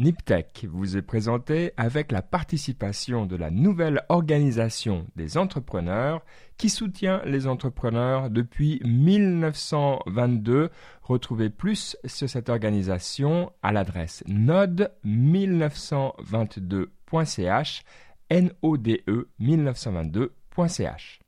NIPTEC vous est présenté avec la participation de la nouvelle organisation des entrepreneurs qui soutient les entrepreneurs depuis 1922. Retrouvez plus sur cette organisation à l'adresse node1922.ch, node1922.ch.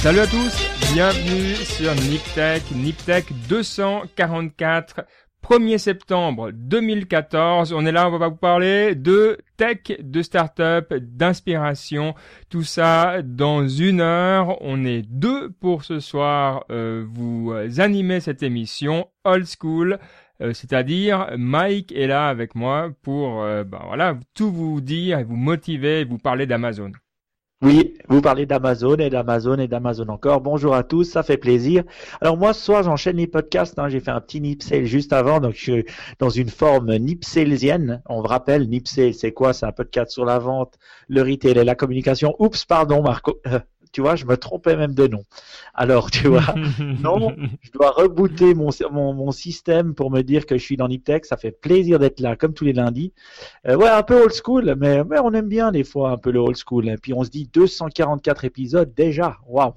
Salut à tous, bienvenue sur Niptech, Niptech 244, 1er septembre 2014. On est là, on va vous parler de tech, de start-up, d'inspiration, tout ça dans une heure. On est deux pour ce soir, euh, vous animer cette émission old school. Euh, c'est-à-dire Mike est là avec moi pour ben voilà tout vous dire et vous motiver et vous parler d'Amazon. Oui, vous parlez d'Amazon et d'Amazon et d'Amazon encore. Bonjour à tous, ça fait plaisir. Alors moi, ce j'enchaîne les podcasts. Hein. J'ai fait un petit nipsel juste avant, donc je suis dans une forme nipselsienne. On vous rappelle, nipsel, c'est quoi? C'est un podcast sur la vente, le retail et la communication. Oups, pardon, Marco. tu vois, je me trompais même de nom. Alors, tu vois, non, je dois rebooter mon, mon, mon, système pour me dire que je suis dans Niptech. Ça fait plaisir d'être là, comme tous les lundis. Euh, ouais, un peu old school, mais, mais on aime bien des fois un peu le old school. Et puis on se dit 244 épisodes déjà. Waouh!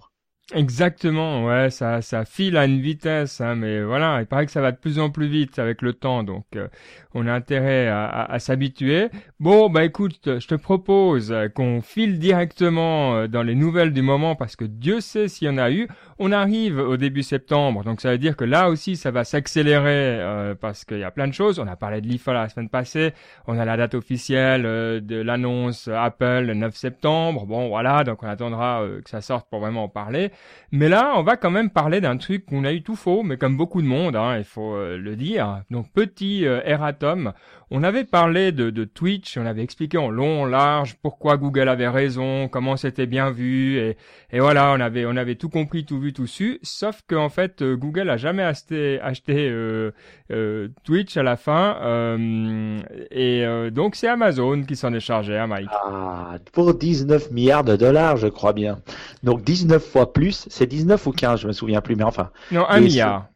Exactement, ouais, ça, ça file à une vitesse, hein, mais voilà, il paraît que ça va de plus en plus vite avec le temps, donc euh, on a intérêt à, à, s'habituer. Bon, bah écoute, je te propose qu'on file directement euh, dans les nouvelles du moment parce que Dieu sait s'il y en a eu. On arrive au début septembre, donc ça veut dire que là aussi ça va s'accélérer euh, parce qu'il y a plein de choses. On a parlé de l'IFA la semaine passée, on a la date officielle de l'annonce Apple le 9 septembre. Bon, voilà, donc on attendra que ça sorte pour vraiment en parler. Mais là, on va quand même parler d'un truc qu'on a eu tout faux, mais comme beaucoup de monde, hein, il faut euh, le dire. Donc petit euh, erratum, on avait parlé de, de, Twitch, on avait expliqué en long, en large pourquoi Google avait raison, comment c'était bien vu, et, et, voilà, on avait on avait tout compris, tout vu, tout su. Sauf qu'en fait, euh, Google a jamais acheté, acheté euh, euh, Twitch à la fin, euh, et donc c'est Amazon qui s'en est chargé, hein, Mike. Ah, pour 19 milliards de dollars, je crois bien. Donc 19 fois plus, c'est 19 ou 15, je me souviens plus, mais enfin. Non, un milliard.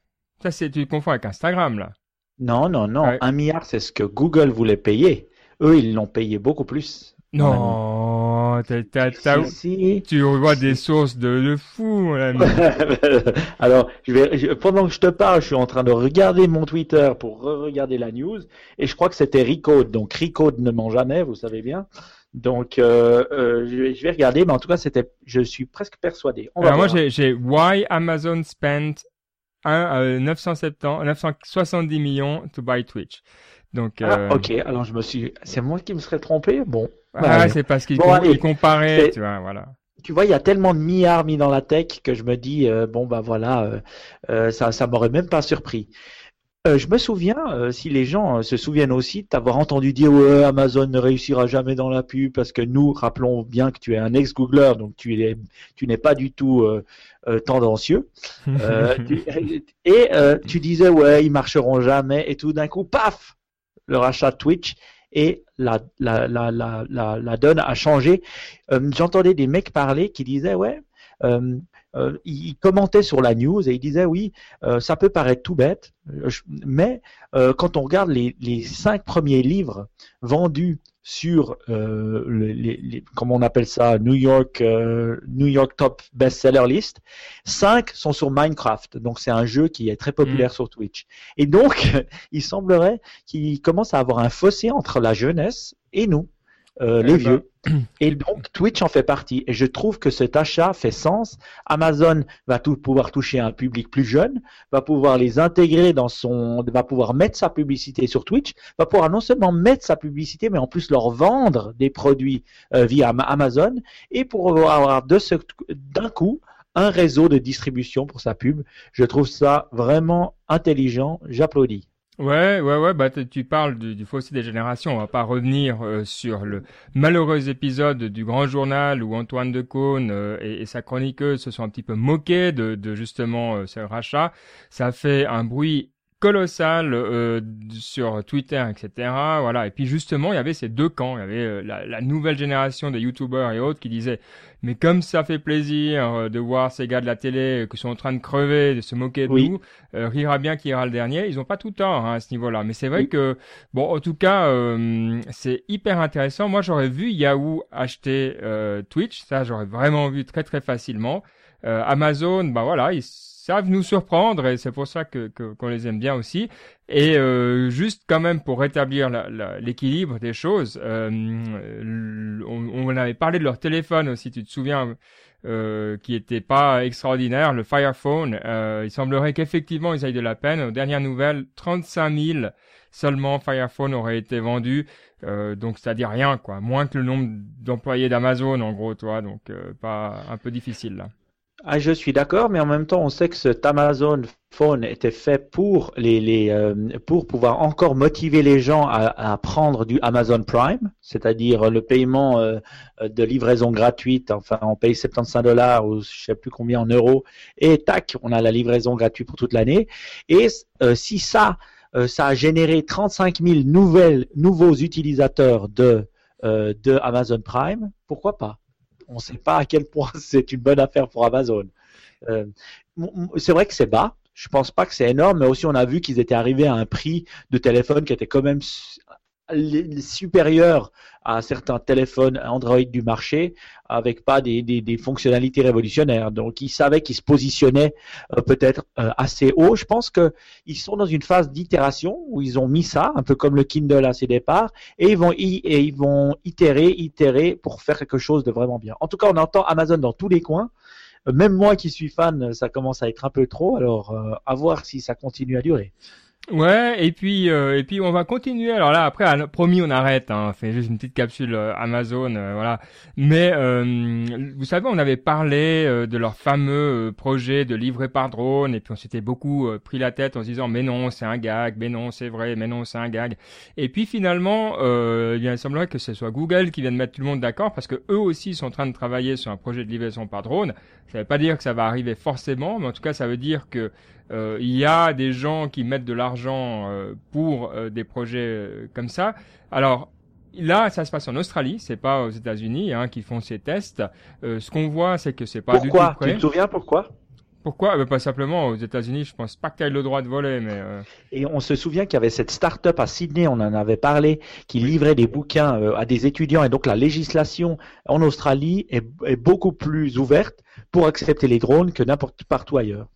Ça, c'est tu confonds avec Instagram là. Non, non, non. Un milliard, c'est ce que Google voulait payer. Eux, ils l'ont payé beaucoup plus. Non, tu vois des sources de, de fou, Alors, je vais, pendant que je te parle, je suis en train de regarder mon Twitter pour re-regarder la news, et je crois que c'était Recode. Donc, Recode ne ment jamais, vous savez bien. Donc, euh, euh, je, vais, regarder, mais en tout cas, c'était, je suis presque persuadé. Alors, moi, j'ai Why Amazon Spent 1, 970, 970 millions to buy Twitch. Donc, ah, euh... ok, alors je me suis, c'est moi qui me serais trompé, bon. Ah, c'est parce qu'il bon, comparait, tu vois, voilà. Tu vois, il y a tellement de milliards mis dans la tech que je me dis, euh, bon, bah voilà, euh, euh ça, ça m'aurait même pas surpris. Euh, je me souviens, euh, si les gens euh, se souviennent aussi, d'avoir entendu dire ouais, Amazon ne réussira jamais dans la pub parce que nous, rappelons bien que tu es un ex-Googler, donc tu es, tu n'es pas du tout tendancieux. et tu disais ouais, ils marcheront jamais, et tout d'un coup, paf, le rachat Twitch et la, la, la, la, la, donne a changé. J'entendais des mecs parler qui disaient ouais. Euh, euh, il commentait sur la news et il disait oui, euh, ça peut paraître tout bête, euh, mais quand on regarde les, les, cinq premiers livres vendus sur les, les, comment on appelle ça New York New York Top Bestseller List, cinq sont sur Minecraft, donc c'est un jeu qui est très populaire mm. sur Twitch. Et donc il semblerait qu'il commence à avoir un fossé entre la jeunesse et nous. Euh, les eh ben. vieux. Et donc Twitch en fait partie. Et je trouve que cet achat fait sens. Amazon va tout pouvoir toucher un public plus jeune, va pouvoir les intégrer dans son, va pouvoir mettre sa publicité sur Twitch, va pouvoir non seulement mettre sa publicité, mais en plus leur vendre des produits euh, via Amazon et pour avoir d'un coup un réseau de distribution pour sa pub. Je trouve ça vraiment intelligent. J'applaudis. Ouais, ouais, ouais, bah tu parles du, du, fossé des générations. On va pas revenir euh, sur le malheureux épisode du Grand Journal où Antoine de Caunes euh, et, sa chroniqueuse se sont un petit peu moqués de, de justement euh, ce rachat. Ça fait un bruit colossal euh, sur Twitter, etc. Voilà. Et puis justement, il y avait ces deux camps. Il y avait euh, la, la, nouvelle génération de YouTubers et autres qui disaient mais comme ça fait plaisir euh, de voir ces gars de la télé qui sont en train de crever, de se moquer de nous, rira bien qui ira le dernier. Ils ont pas tout tort hein, à ce niveau-là. Mais c'est vrai que bon, en tout cas, c'est hyper intéressant. Moi, j'aurais vu Yahoo acheter Twitch. Ça, j'aurais vraiment vu très très facilement. Amazon, bah voilà, ils savent nous surprendre et c'est pour ça que qu'on les aime bien aussi. Et euh, juste quand même pour rétablir l'équilibre des choses, euh, on, on, avait parlé de leur téléphone aussi, tu te souviens, euh, qui était pas extraordinaire, le Fire Phone. Euh, il semblerait qu'effectivement ils aient de la peine. Aux dernières nouvelles, 35 000 seulement Fire Phone auraient été vendus. Euh, donc c'est-à-dire rien quoi, moins que le nombre d'employés d'Amazon en gros, toi. Donc euh, pas un peu difficile là. Ah, je suis d'accord, mais en même temps, on sait que cet Amazon Phone était fait pour les, les euh, pour pouvoir encore motiver les gens à, à prendre du Amazon Prime, c'est-à-dire le paiement euh, de livraison gratuite. Enfin, on paye 75 dollars ou je sais plus combien en euros, et tac, on a la livraison gratuite pour toute l'année. Et euh, si ça, ça a généré 35 000 nouvelles nouveaux utilisateurs de de Amazon Prime, pourquoi pas? On ne sait pas à quel point c'est une bonne affaire pour Amazon. Euh, c'est vrai que c'est bas. Je pense pas que c'est énorme, mais aussi on a vu qu'ils étaient arrivés à un prix de téléphone qui était quand même supérieur à certains téléphones Android du marché avec pas des, fonctionnalités révolutionnaires. Donc ils savaient qu'ils se positionnaient euh, peut-être euh, assez haut. Je pense qu'ils sont dans une phase d'itération où ils ont mis ça, un peu comme le Kindle à ses départs, et ils vont ils vont itérer, itérer pour faire quelque chose de vraiment bien. En tout cas, on entend Amazon dans tous les coins. Même moi qui suis fan, ça commence à être un peu trop. Alors, euh, à voir si ça continue à durer. Ouais, et puis euh, et puis on va continuer. Alors là, après, promis, on arrête. Hein, on fait juste une petite capsule euh, Amazon, euh, voilà. Mais vous savez, on avait parlé de leur fameux projet de livrer par drone, et puis on s'était beaucoup pris la tête en se disant mais non, c'est un gag, mais non, c'est vrai, mais non, c'est un gag. Et puis finalement, il semblerait que ce soit Google qui vienne mettre tout le monde d'accord, parce que eux aussi sont en train de travailler sur un projet de livraison par drone. Ça veut pas dire que ça va arriver forcément, mais en tout cas, ça veut dire que euh, il y a des gens qui mettent de l'argent euh, pour euh, des projets comme ça. Alors là, ça se passe en Australie, c'est pas aux États-Unis hein, qui font ces tests. ce qu'on voit, c'est que c'est pas du tout prêt. Tu te souviens pourquoi? Pourquoi? Pas simplement aux États-Unis, je pense pas qu'il ait le droit de voler, mais. Et on se souvient qu'il y avait cette start-up à Sydney, on en avait parlé, qui livrait des bouquins à des étudiants, et donc la législation en Australie est, est beaucoup plus ouverte pour accepter les drones que n'importe partout ailleurs.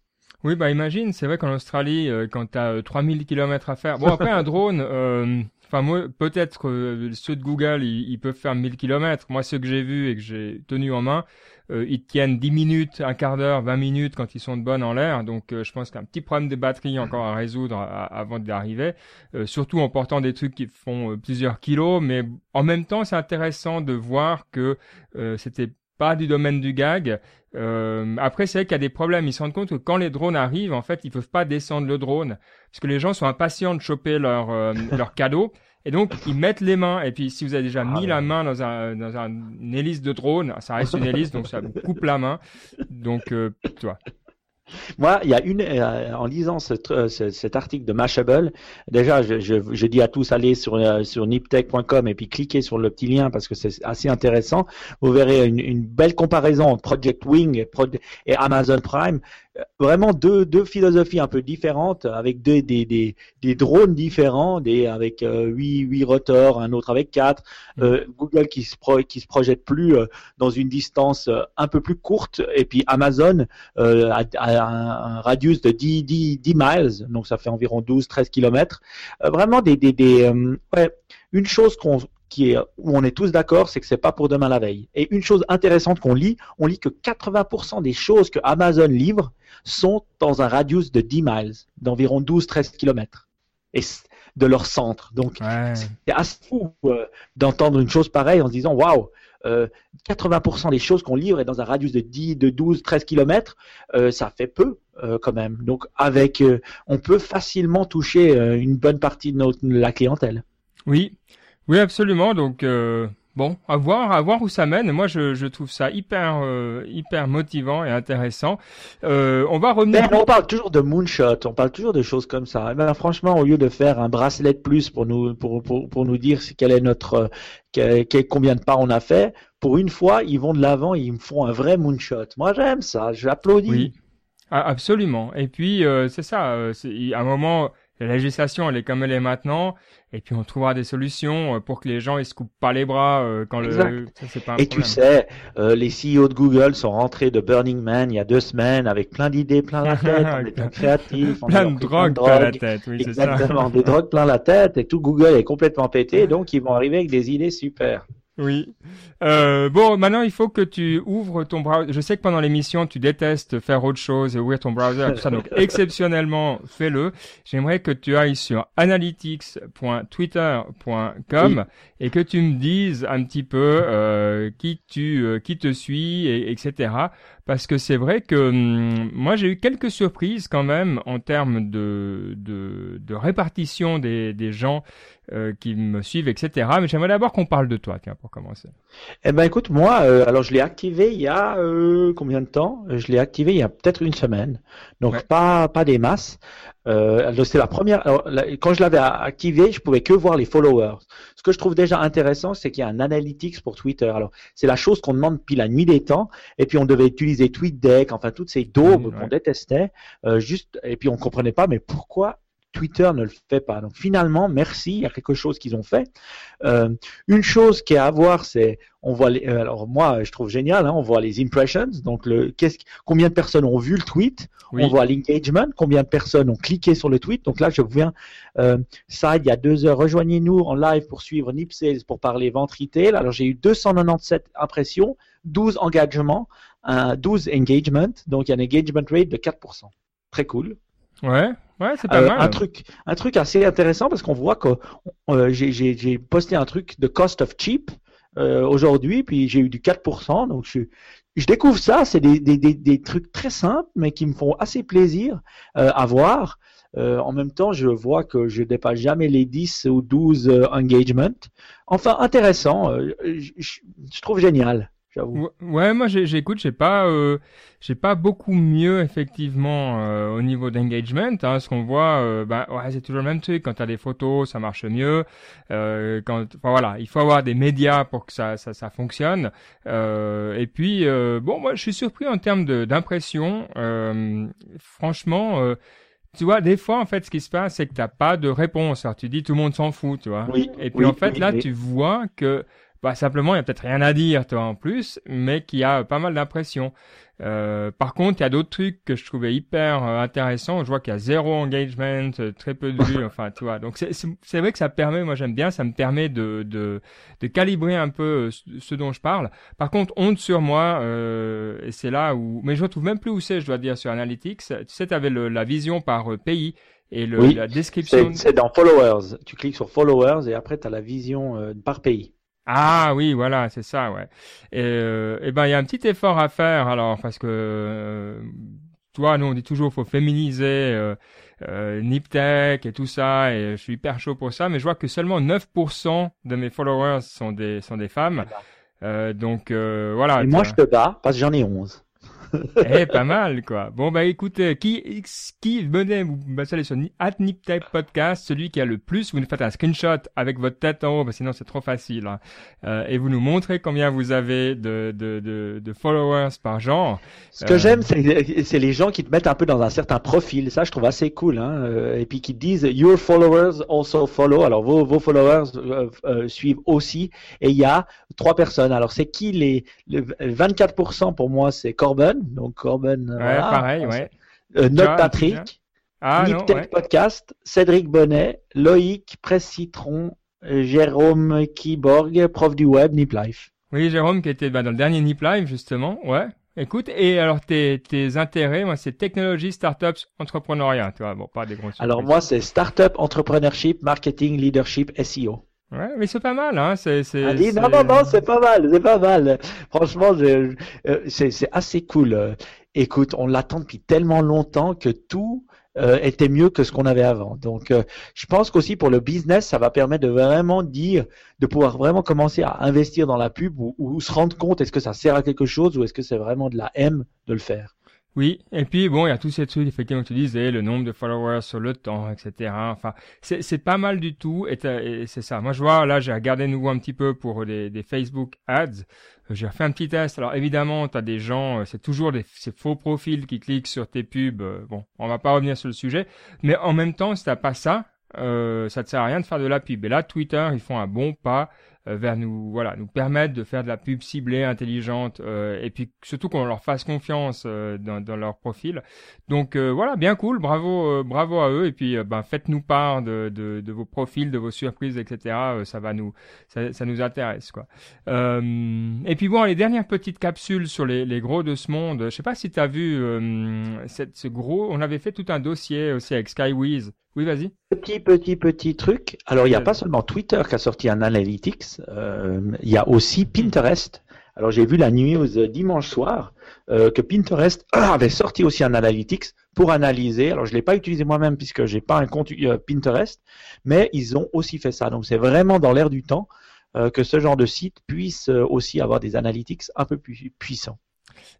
Oui, bah imagine, c'est vrai qu'en Australie, euh, quand tu as 3000 km à faire, bon après un drone, euh, enfin peut-être que ceux de Google, ils, peuvent faire 1000 km. Moi ceux que j'ai vus et que j'ai tenus en main, euh, ils tiennent 10 minutes, un quart d'heure, 20 minutes quand ils sont de bonne en l'air. Donc je pense qu'un petit problème de batterie encore à résoudre avant d'arriver, surtout en portant des trucs qui font plusieurs kilos. Mais en même temps, c'est intéressant de voir que c'était pas du domaine du gag. Euh, après, c'est vrai qu'il y a des problèmes. Ils se rendent compte que quand les drones arrivent, en fait, ils peuvent pas descendre le drone parce que les gens sont impatients de choper leur euh, leur cadeau. Et donc, ils mettent les mains. Et puis, si vous avez déjà mis ah la main dans un dans un, une hélice de drone, ça reste une hélice, donc ça vous coupe la main. Donc, euh, tu vois. Moi, il y a une, euh, en lisant euh, cet article de Mashable, déjà, je, je, je, dis à tous aller sur euh, sur niptech.com et puis cliquez sur le petit lien parce que c'est assez intéressant. Vous verrez une, une, belle comparaison entre Project Wing et Amazon Prime vraiment deux, deux philosophies un peu différentes, avec des, des, des drones différents, des, avec euh, huit, huit rotors, un autre avec quatre. Mm. Euh, Google qui se, pro, qui se projette plus euh, dans une distance un peu plus courte, et puis Amazon a, un, radius de 10, 10, 10 miles, donc ça fait environ 12-13 kilomètres. vraiment des, des, des ouais, une chose qu'on qui est, où on est tous d'accord, c'est que c'est pas pour demain la veille. Et une chose intéressante qu'on lit, on lit que 80% des choses que Amazon livre sont dans un radius de 10 miles, d'environ 12-13 km. Et de leur centre. Donc, c'est assez fou euh, d'entendre une chose pareille en se disant, waouh, 80% des choses qu'on livre est dans un radius de 10, de 12, 13 km, ça fait peu euh, quand même. Donc, avec, euh, on peut facilement toucher une bonne partie de, notre, de la clientèle. Oui, oui, absolument. Donc, Bon, à voir, à voir où ça mène. Moi, je, je trouve ça hyper, euh, hyper motivant et intéressant. Euh, on va revenir. on parle toujours de moonshot, on parle toujours de choses comme ça. Ben, franchement, au lieu de faire un bracelet de plus pour nous, pour, pour, pour nous dire quel est notre, quel, combien de pas on a fait, pour une fois, ils vont de l'avant, ils me font un vrai moonshot. Moi, j'aime ça, j'applaudis. Oui, ah, absolument. Et puis, euh, c'est ça. Euh, à un moment, la législation, elle est comme elle est maintenant, et puis on trouvera des solutions euh, pour que les gens ils se coupent pas les bras euh, quand le. Ça, pas un et tu sais, euh, les CEO de Google sont rentrés de Burning Man il y a deux semaines avec plein d'idées, plein la tête, étant créatifs, plein de drogues plein la tête, oui, c'est ça. Exactement, des drogues plein la tête, et tout Google est complètement pété, donc ils vont arriver avec des idées super. Oui. Euh, bon, maintenant il faut que tu ouvres ton browser. Je sais que pendant l'émission tu détestes faire autre chose et ouvrir ton browser, tout ça. Donc exceptionnellement, fais-le. J'aimerais que tu ailles sur analytics.twitter.com et que tu me dises un petit peu euh, qui tu, euh, qui te suit, et, etc. Parce que c'est vrai que hum, moi j'ai eu quelques surprises quand même en termes de, de, de répartition des, des gens euh, qui me suivent, etc. Mais j'aimerais d'abord qu'on parle de toi, tiens, pour commencer. Eh ben, écoute, moi, euh, alors je l'ai activé il y a euh, combien de temps? Je l'ai activé il y a peut-être une semaine, donc pas pas des masses. Euh, c'est la première. Alors, quand je l'avais activé, je pouvais que voir les followers. Ce que je trouve déjà intéressant, c'est qu'il y a un analytics pour Twitter. Alors, c'est la chose qu'on demande depuis la nuit des temps. Et puis, on devait utiliser TweetDeck, enfin toutes ces daubes qu'on détestait. juste, et puis on comprenait pas, mais pourquoi Twitter ne le fait pas. Donc finalement, merci, il y a quelque chose qu'ils ont fait. Euh, une chose qui est à voir, c'est on voit les, euh, alors moi je trouve génial, hein, on voit les impressions, donc le qu'est-ce combien de personnes ont vu le tweet, on voit l'engagement, combien de personnes ont cliqué sur le tweet? Donc là je viens euh, ça il y a deux heures, rejoignez-nous en live pour suivre Nip Sales pour parler vente retail. Alors j'ai eu 297 impressions, 12 engagements, 12 engagements, donc il y a un engagement rate de 4%. Très cool. Ouais, ouais, c'est pas euh, mal. Un truc, un truc assez intéressant parce qu'on voit que euh, j'ai posté un truc de cost of cheap euh, aujourd'hui, puis j'ai eu du 4%. Donc je, je découvre ça, c'est des, des, des, des, trucs très simples, mais qui me font assez plaisir à voir. en même temps, je vois que je dépasse jamais les 10 ou 12 engagements. Enfin, intéressant, je, je trouve génial. Ouais, moi j'écoute, j'ai pas, euh, j'ai pas beaucoup mieux effectivement euh, au niveau d'engagement. Hein, ce qu'on voit, euh, ben ouais, c'est toujours le même truc. Quand t'as des photos, ça marche mieux. Euh, quand, enfin, voilà, il faut avoir des médias pour que ça, ça, ça fonctionne. Euh, et puis, bon, moi je suis surpris en termes d'impression. franchement. tu vois, des fois, en fait, ce qui se passe, c'est que t'as pas de réponse. Alors, tu dis, tout le monde s'en fout, tu vois. Oui, et puis, en fait, là, tu vois que bah, simplement, il y a peut-être rien à dire, toi, en plus, mais qui a pas mal d'impression. Euh, par contre, il y a d'autres trucs que je trouvais hyper euh, intéressants. Je vois qu'il y a zéro engagement, euh, très peu de vues, enfin, tu vois. Donc, c'est vrai que ça permet, moi j'aime bien, ça me permet de, de, de calibrer un peu ce dont je parle. Par contre, honte sur moi, et c'est là où... Mais je retrouve même plus où c'est, je dois dire, sur Analytics. Tu sais, tu avais la vision par pays et le, la description... C'est dans Followers. Tu cliques sur Followers et après, tu as la vision par pays. Ah oui, voilà, c'est ça, ouais. Et, euh, et ben il y a un petit effort à faire alors parce que euh, toi, nous on dit toujours faut féminiser euh, euh, Niptech et tout ça et je suis hyper chaud pour ça, mais je vois que seulement 9% de mes followers sont des sont des femmes. Euh, donc euh, voilà. Et moi je te bats parce que j'en ai 11. eh, pas mal, quoi. Bon, bah, écoutez, qui, qui, venez vous basez sur Type Podcast, celui qui a le plus, vous nous faites un screenshot avec votre tête en haut, parce que sinon c'est trop facile, hein. euh, et vous nous montrez combien vous avez de, de, de, de followers par genre. Ce que euh, j'aime, c'est les gens qui te mettent un peu dans un certain profil. Ça, je trouve assez cool, hein. Euh, et puis qui te disent, your followers also follow. Alors, vos, vos followers suivent aussi. Et il y a trois personnes. Alors, c'est qui les, les 24% pour moi, c'est Corben donc Corben. Ouais, pareil, ouais. Euh, Note Patrick, ah, Podcast, Cédric Bonnet, Loïc, Presse Citron, euh, Jérôme Kiborg, prof du web, Nip Life. Oui, Jérôme qui était bah, dans le dernier Nip Life, justement, ouais. Écoute, et alors tes, tes intérêts, moi c'est technologie, startups, entrepreneuriat, tu vois, bon, pas des gros Alors moi c'est startup, entrepreneurship, marketing, leadership, SEO. Ouais, mais c'est pas mal, hein. C'est, c'est, ah, non, non, non, c'est pas mal, c'est pas mal. Franchement, euh, c'est, c'est assez cool. Écoute, on l'attend depuis tellement longtemps que tout euh, était mieux que ce qu'on avait avant. Donc, euh, je pense qu'aussi pour le business, ça va permettre de vraiment dire, de pouvoir vraiment commencer à investir dans la pub ou, ou se rendre compte est-ce que ça sert à quelque chose ou est-ce que c'est vraiment de la M de le faire. Oui, et puis bon, il y a tous ces trucs, effectivement, tu disais, le nombre de followers sur le temps, etc. Enfin, c'est pas mal du tout, et, c'est ça. Moi, je vois, là, j'ai regardé nouveau un petit peu pour des, Facebook ads. J'ai refait un petit test. Alors évidemment, tu as des gens, euh, c'est toujours des ces faux profils qui cliquent sur tes pubs. Euh, bon, on va pas revenir sur le sujet, mais en même temps, si t'as pas ça, euh, ça te sert à rien de faire de la pub. Et là, Twitter, ils font un bon pas vers nous voilà nous permettre de faire de la pub ciblée intelligente euh, et puis surtout qu'on leur fasse confiance euh, dans, dans, leur profil. Donc voilà bien cool bravo bravo à eux et puis ben faites-nous part de, de, de, vos profils de vos surprises etc ça va nous ça, ça nous intéresse quoi. Et puis bon les dernières petites capsules sur les, les gros de ce monde je sais pas si tu as vu cette, ce gros on avait fait tout un dossier aussi avec Skywiz oui, vas-y. Petit, petit, petit truc. Alors, il n'y a pas seulement Twitter qui a sorti un analytics, euh, il y a aussi Pinterest. Alors, j'ai vu la news dimanche soir euh, que Pinterest avait sorti aussi un analytics pour analyser. Alors, je ne l'ai pas utilisé moi-même puisque j'ai pas un compte euh, Pinterest, mais ils ont aussi fait ça. Donc, c'est vraiment dans l'air du temps que ce genre de site puisse aussi avoir des analytics un peu plus puissants.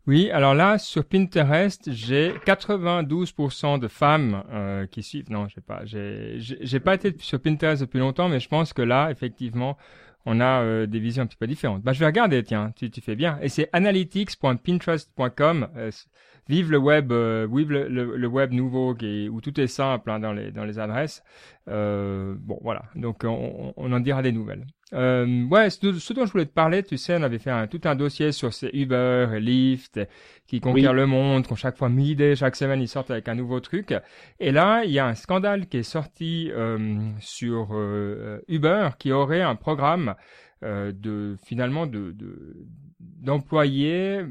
Oui, alors là, sur Pinterest, j'ai 92% de femmes euh, qui suivent. Non, je sais pas. J'ai pas été sur Pinterest depuis longtemps, mais je pense que là, effectivement, on a euh, des visions un petit peu différentes. Bah, je vais regarder, tiens, tu, tu fais bien. Et c'est analytics.pinterest.com. Euh, vive le web, euh, vive le, le, web nouveau qui, où tout est simple hein, dans les dans les adresses. Euh, bon, voilà. Donc on, on, en dira des nouvelles. Euh, ouais, ce, dont je voulais te parler, tu sais, on avait fait un, tout un dossier sur ces Uber et Lyft qui conquièrent le monde, qui ont chaque fois mis idée, chaque semaine ils sortent avec un nouveau truc. Et là, il y a un scandale qui est sorti euh, sur euh, Uber qui aurait un programme euh, de finalement de, de d'employés,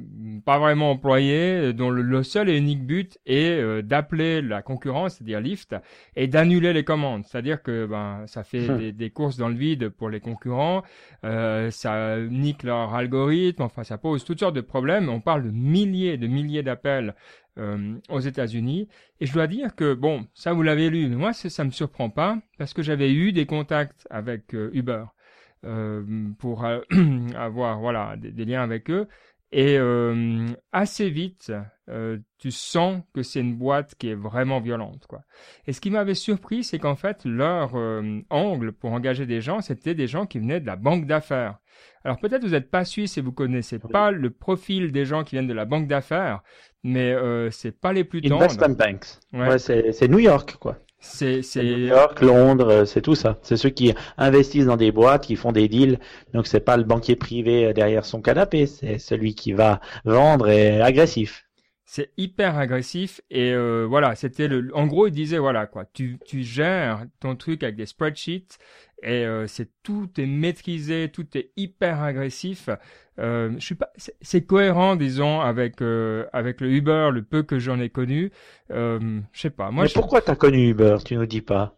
pas vraiment employés, dont le, seul et unique but est euh, d'appeler la concurrence, c'est-à-dire Lyft, et d'annuler les commandes. C'est-à-dire que ben ça fait hum. des, des, courses dans le vide pour les concurrents, euh, ça nique leur algorithme, enfin ça pose toutes sortes de problèmes. On parle de milliers, de milliers d'appels euh, aux États-Unis. Et je dois dire que bon, ça vous l'avez lu, mais moi ça me surprend pas parce que j'avais eu des contacts avec euh, Uber. Euh, pour euh, avoir voilà des, liens avec eux. Et euh, assez vite, tu sens que c'est une boîte qui est vraiment violente, quoi. Et ce qui m'avait surpris, c'est qu'en fait, leur angle pour engager des gens, c'était des gens qui venaient de la banque d'affaires. Alors peut-être vous n'êtes pas suisse et vous connaissez pas le profil des gens qui viennent de la banque d'affaires, mais euh, c'est pas les plus tendres. Investment banks. Ouais, c'est New York, quoi. C'est New York, Londres, euh, c'est tout ça. C'est ceux qui investissent dans des boîtes, qui font des deals. Donc c'est pas le banquier privé euh, derrière son canapé, c'est celui qui va vendre et agressif. C'est hyper agressif et euh, voilà, c'était le. En gros, il disait voilà quoi, tu tu gères ton truc avec des spreadsheets et euh, c'est tout est maîtrisé, tout est hyper agressif. Euh, je suis pas, c'est cohérent disons avec euh, avec le Uber, le peu que j'en ai connu. Euh, je sais pas. Moi, Mais pourquoi t'as connu Uber Tu nous dis pas?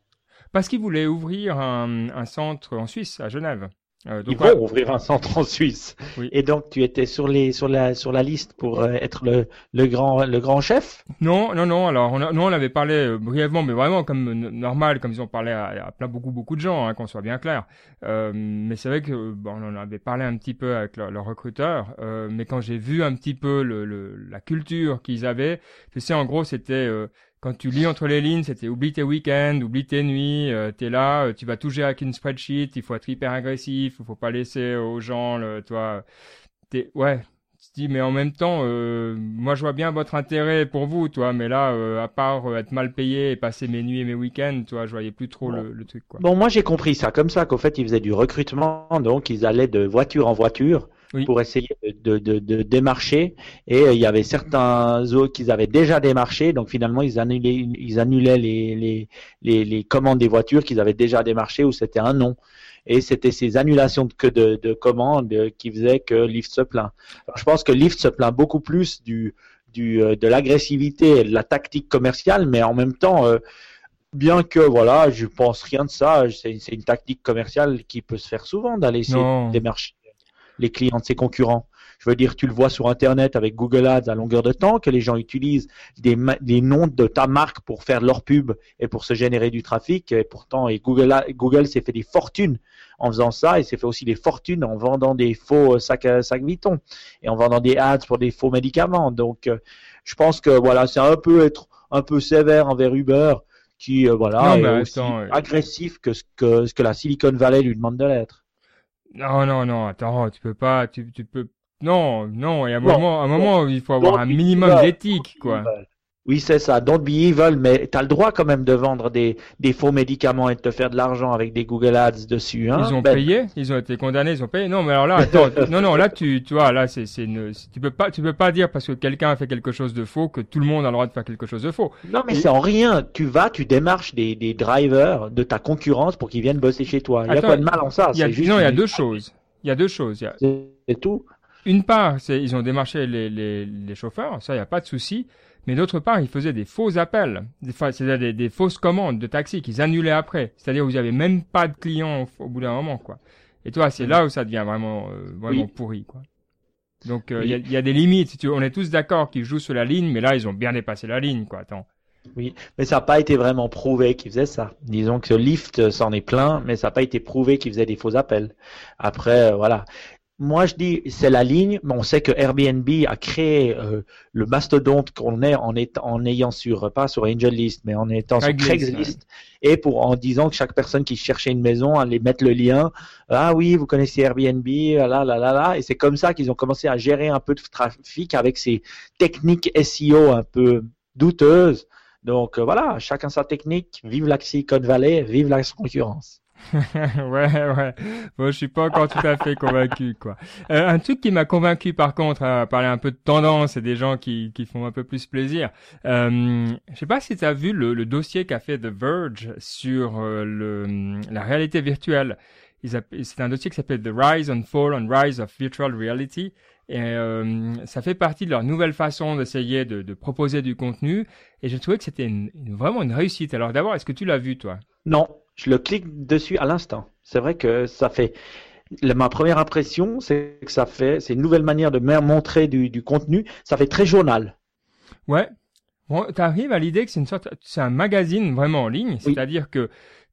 Parce qu'il voulait ouvrir un, un centre en Suisse, à Genève. Euh, Ils vont ouvrir un centre en Suisse. Et donc tu étais sur les sur la sur la liste pour euh, être le, le grand le grand chef? Non non non. Alors on nous on avait parlé euh, brièvement, mais vraiment comme normal, comme ils ont parlé à, plein beaucoup beaucoup de gens, hein, qu'on soit bien clair. Euh, mais c'est vrai que bon, on en avait parlé un petit peu avec leur, recruteur. mais quand j'ai vu un petit peu le, le la culture qu'ils avaient, tu sais en gros c'était quand tu lis entre les lignes, c'était oublie tes week-ends, oublie tes nuits, euh, t'es là, euh, tu vas tout gérer avec une spreadsheet, il faut être hyper agressif, il faut pas laisser aux gens, le, toi, t'es, ouais, tu dis, mais en même temps, euh, moi je vois bien votre intérêt pour vous, toi, mais là, euh, à part être mal payé et passer mes nuits et mes week-ends, toi, je voyais plus trop le, le, truc, quoi. Bon, moi j'ai compris ça comme ça, qu'au fait ils faisaient du recrutement, donc ils allaient de voiture en voiture pour essayer de, de, de, démarcher. Et euh, il y avait certains autres qu'ils avaient déjà démarché, donc finalement ils annulaient, ils annulaient les, les, les, les commandes des voitures qu'ils avaient déjà démarchées où c'était un non. Et c'était ces annulations de, de, de commandes qui faisaient que Lyft se plaint. Alors, je pense que Lyft se plaint beaucoup plus du, du, euh, de l'agressivité et de la tactique commerciale, mais en même temps, euh, bien que voilà, je pense rien de ça. C'est une tactique commerciale qui peut se faire souvent d'aller essayer de démarcher les clients de ses concurrents. Je veux dire, tu le vois sur Internet avec Google Ads à longueur de temps, que les gens utilisent des, des noms de ta marque pour faire leur pub et pour se générer du trafic. Et pourtant, et Google, Google s'est fait des fortunes en faisant ça et s'est fait aussi des fortunes en vendant des faux sacs, sacs Vuitton et en vendant des ads pour des faux médicaments. Donc, euh, je pense que voilà, c'est un peu être un peu sévère envers Uber qui euh, voilà est aussi agressif que ce que ce que la Silicon Valley lui demande de l'être. Non non non, attends, tu peux pas tu, tu peux non non, il y a un moment un moment où il faut avoir un minimum d'éthique quoi. Oui, c'est ça. Don't be evil, mais tu as le droit quand même de vendre des, des faux médicaments et de te faire de l'argent avec des Google Ads dessus. Hein ils ont ben, payé, ils ont été condamnés, ils ont payé. Non, mais alors là, attends, non, non, là tu, tu vois, là c'est, c'est une, tu peux pas, tu peux pas dire parce que quelqu'un a fait quelque chose de faux que tout le monde a le droit de faire quelque chose de faux. Non, mais c'est en rien. Tu vas, tu démarches des, des drivers de ta concurrence pour qu'ils viennent bosser chez toi. Il y a pas de mal en ça. Y a, non, il y a deux choses. Il y a deux choses. C'est tout. Une part, c'est ils ont démarché les, les, les chauffeurs, ça, il n'y a pas de souci. Mais d'autre part, ils faisaient des faux appels, c'est-à-dire des, des, fausses commandes de taxi qu'ils annulaient après. C'est-à-dire vous n'avez même pas de clients au, bout d'un moment, quoi. Et toi, c'est là où ça devient vraiment, euh, vraiment pourri, quoi. Donc euh, il y, a, des limites. Tu, on est tous d'accord qu'ils jouent sur la ligne, mais là ils ont bien dépassé la ligne, quoi. Attends. Oui, mais ça n'a pas été vraiment prouvé qu'ils faisaient ça. Disons que Lyft s'en est plein, mais ça n'a pas été prouvé qu'ils faisaient des faux appels. Après, euh, voilà. Moi, je dis, c'est la ligne, mais on sait que Airbnb a créé euh, le mastodonte qu'on est en, en ayant sur, pas sur AngelList, mais en étant sur Craigslist, et pour en disant que chaque personne qui cherchait une maison allait mettre le lien. Ah oui, vous connaissez Airbnb, là, là, là, là. Et c'est comme ça qu'ils ont commencé à gérer un peu de trafic avec ces techniques SEO un peu douteuses. Donc euh, voilà, chacun sa technique. Vive la Silicon Valley, vive la concurrence. ouais, ouais. Bon, je suis pas encore tout à fait convaincu, quoi. Euh, un truc qui m'a convaincu, par contre, à parler un peu de tendance et des gens qui, qui font un peu plus plaisir. Euh, je sais pas si tu as vu le, le dossier qu'a fait The Verge sur euh, le, la réalité virtuelle. C'est un dossier qui s'appelle The Rise and Fall and Rise of Virtual Reality. Et euh, ça fait partie de leur nouvelle façon d'essayer de, de, proposer du contenu. Et j'ai trouvé que c'était vraiment une réussite. Alors d'abord, est-ce que tu l'as vu, toi? Non, je le clique dessus à l'instant. C'est vrai que ça fait. Ma première impression, c'est que ça fait, c'est une nouvelle manière de montrer du, contenu. Ça fait très journal. Ouais. Bon, arrives à l'idée que c'est une sorte, c'est un magazine vraiment en ligne. C'est-à-dire que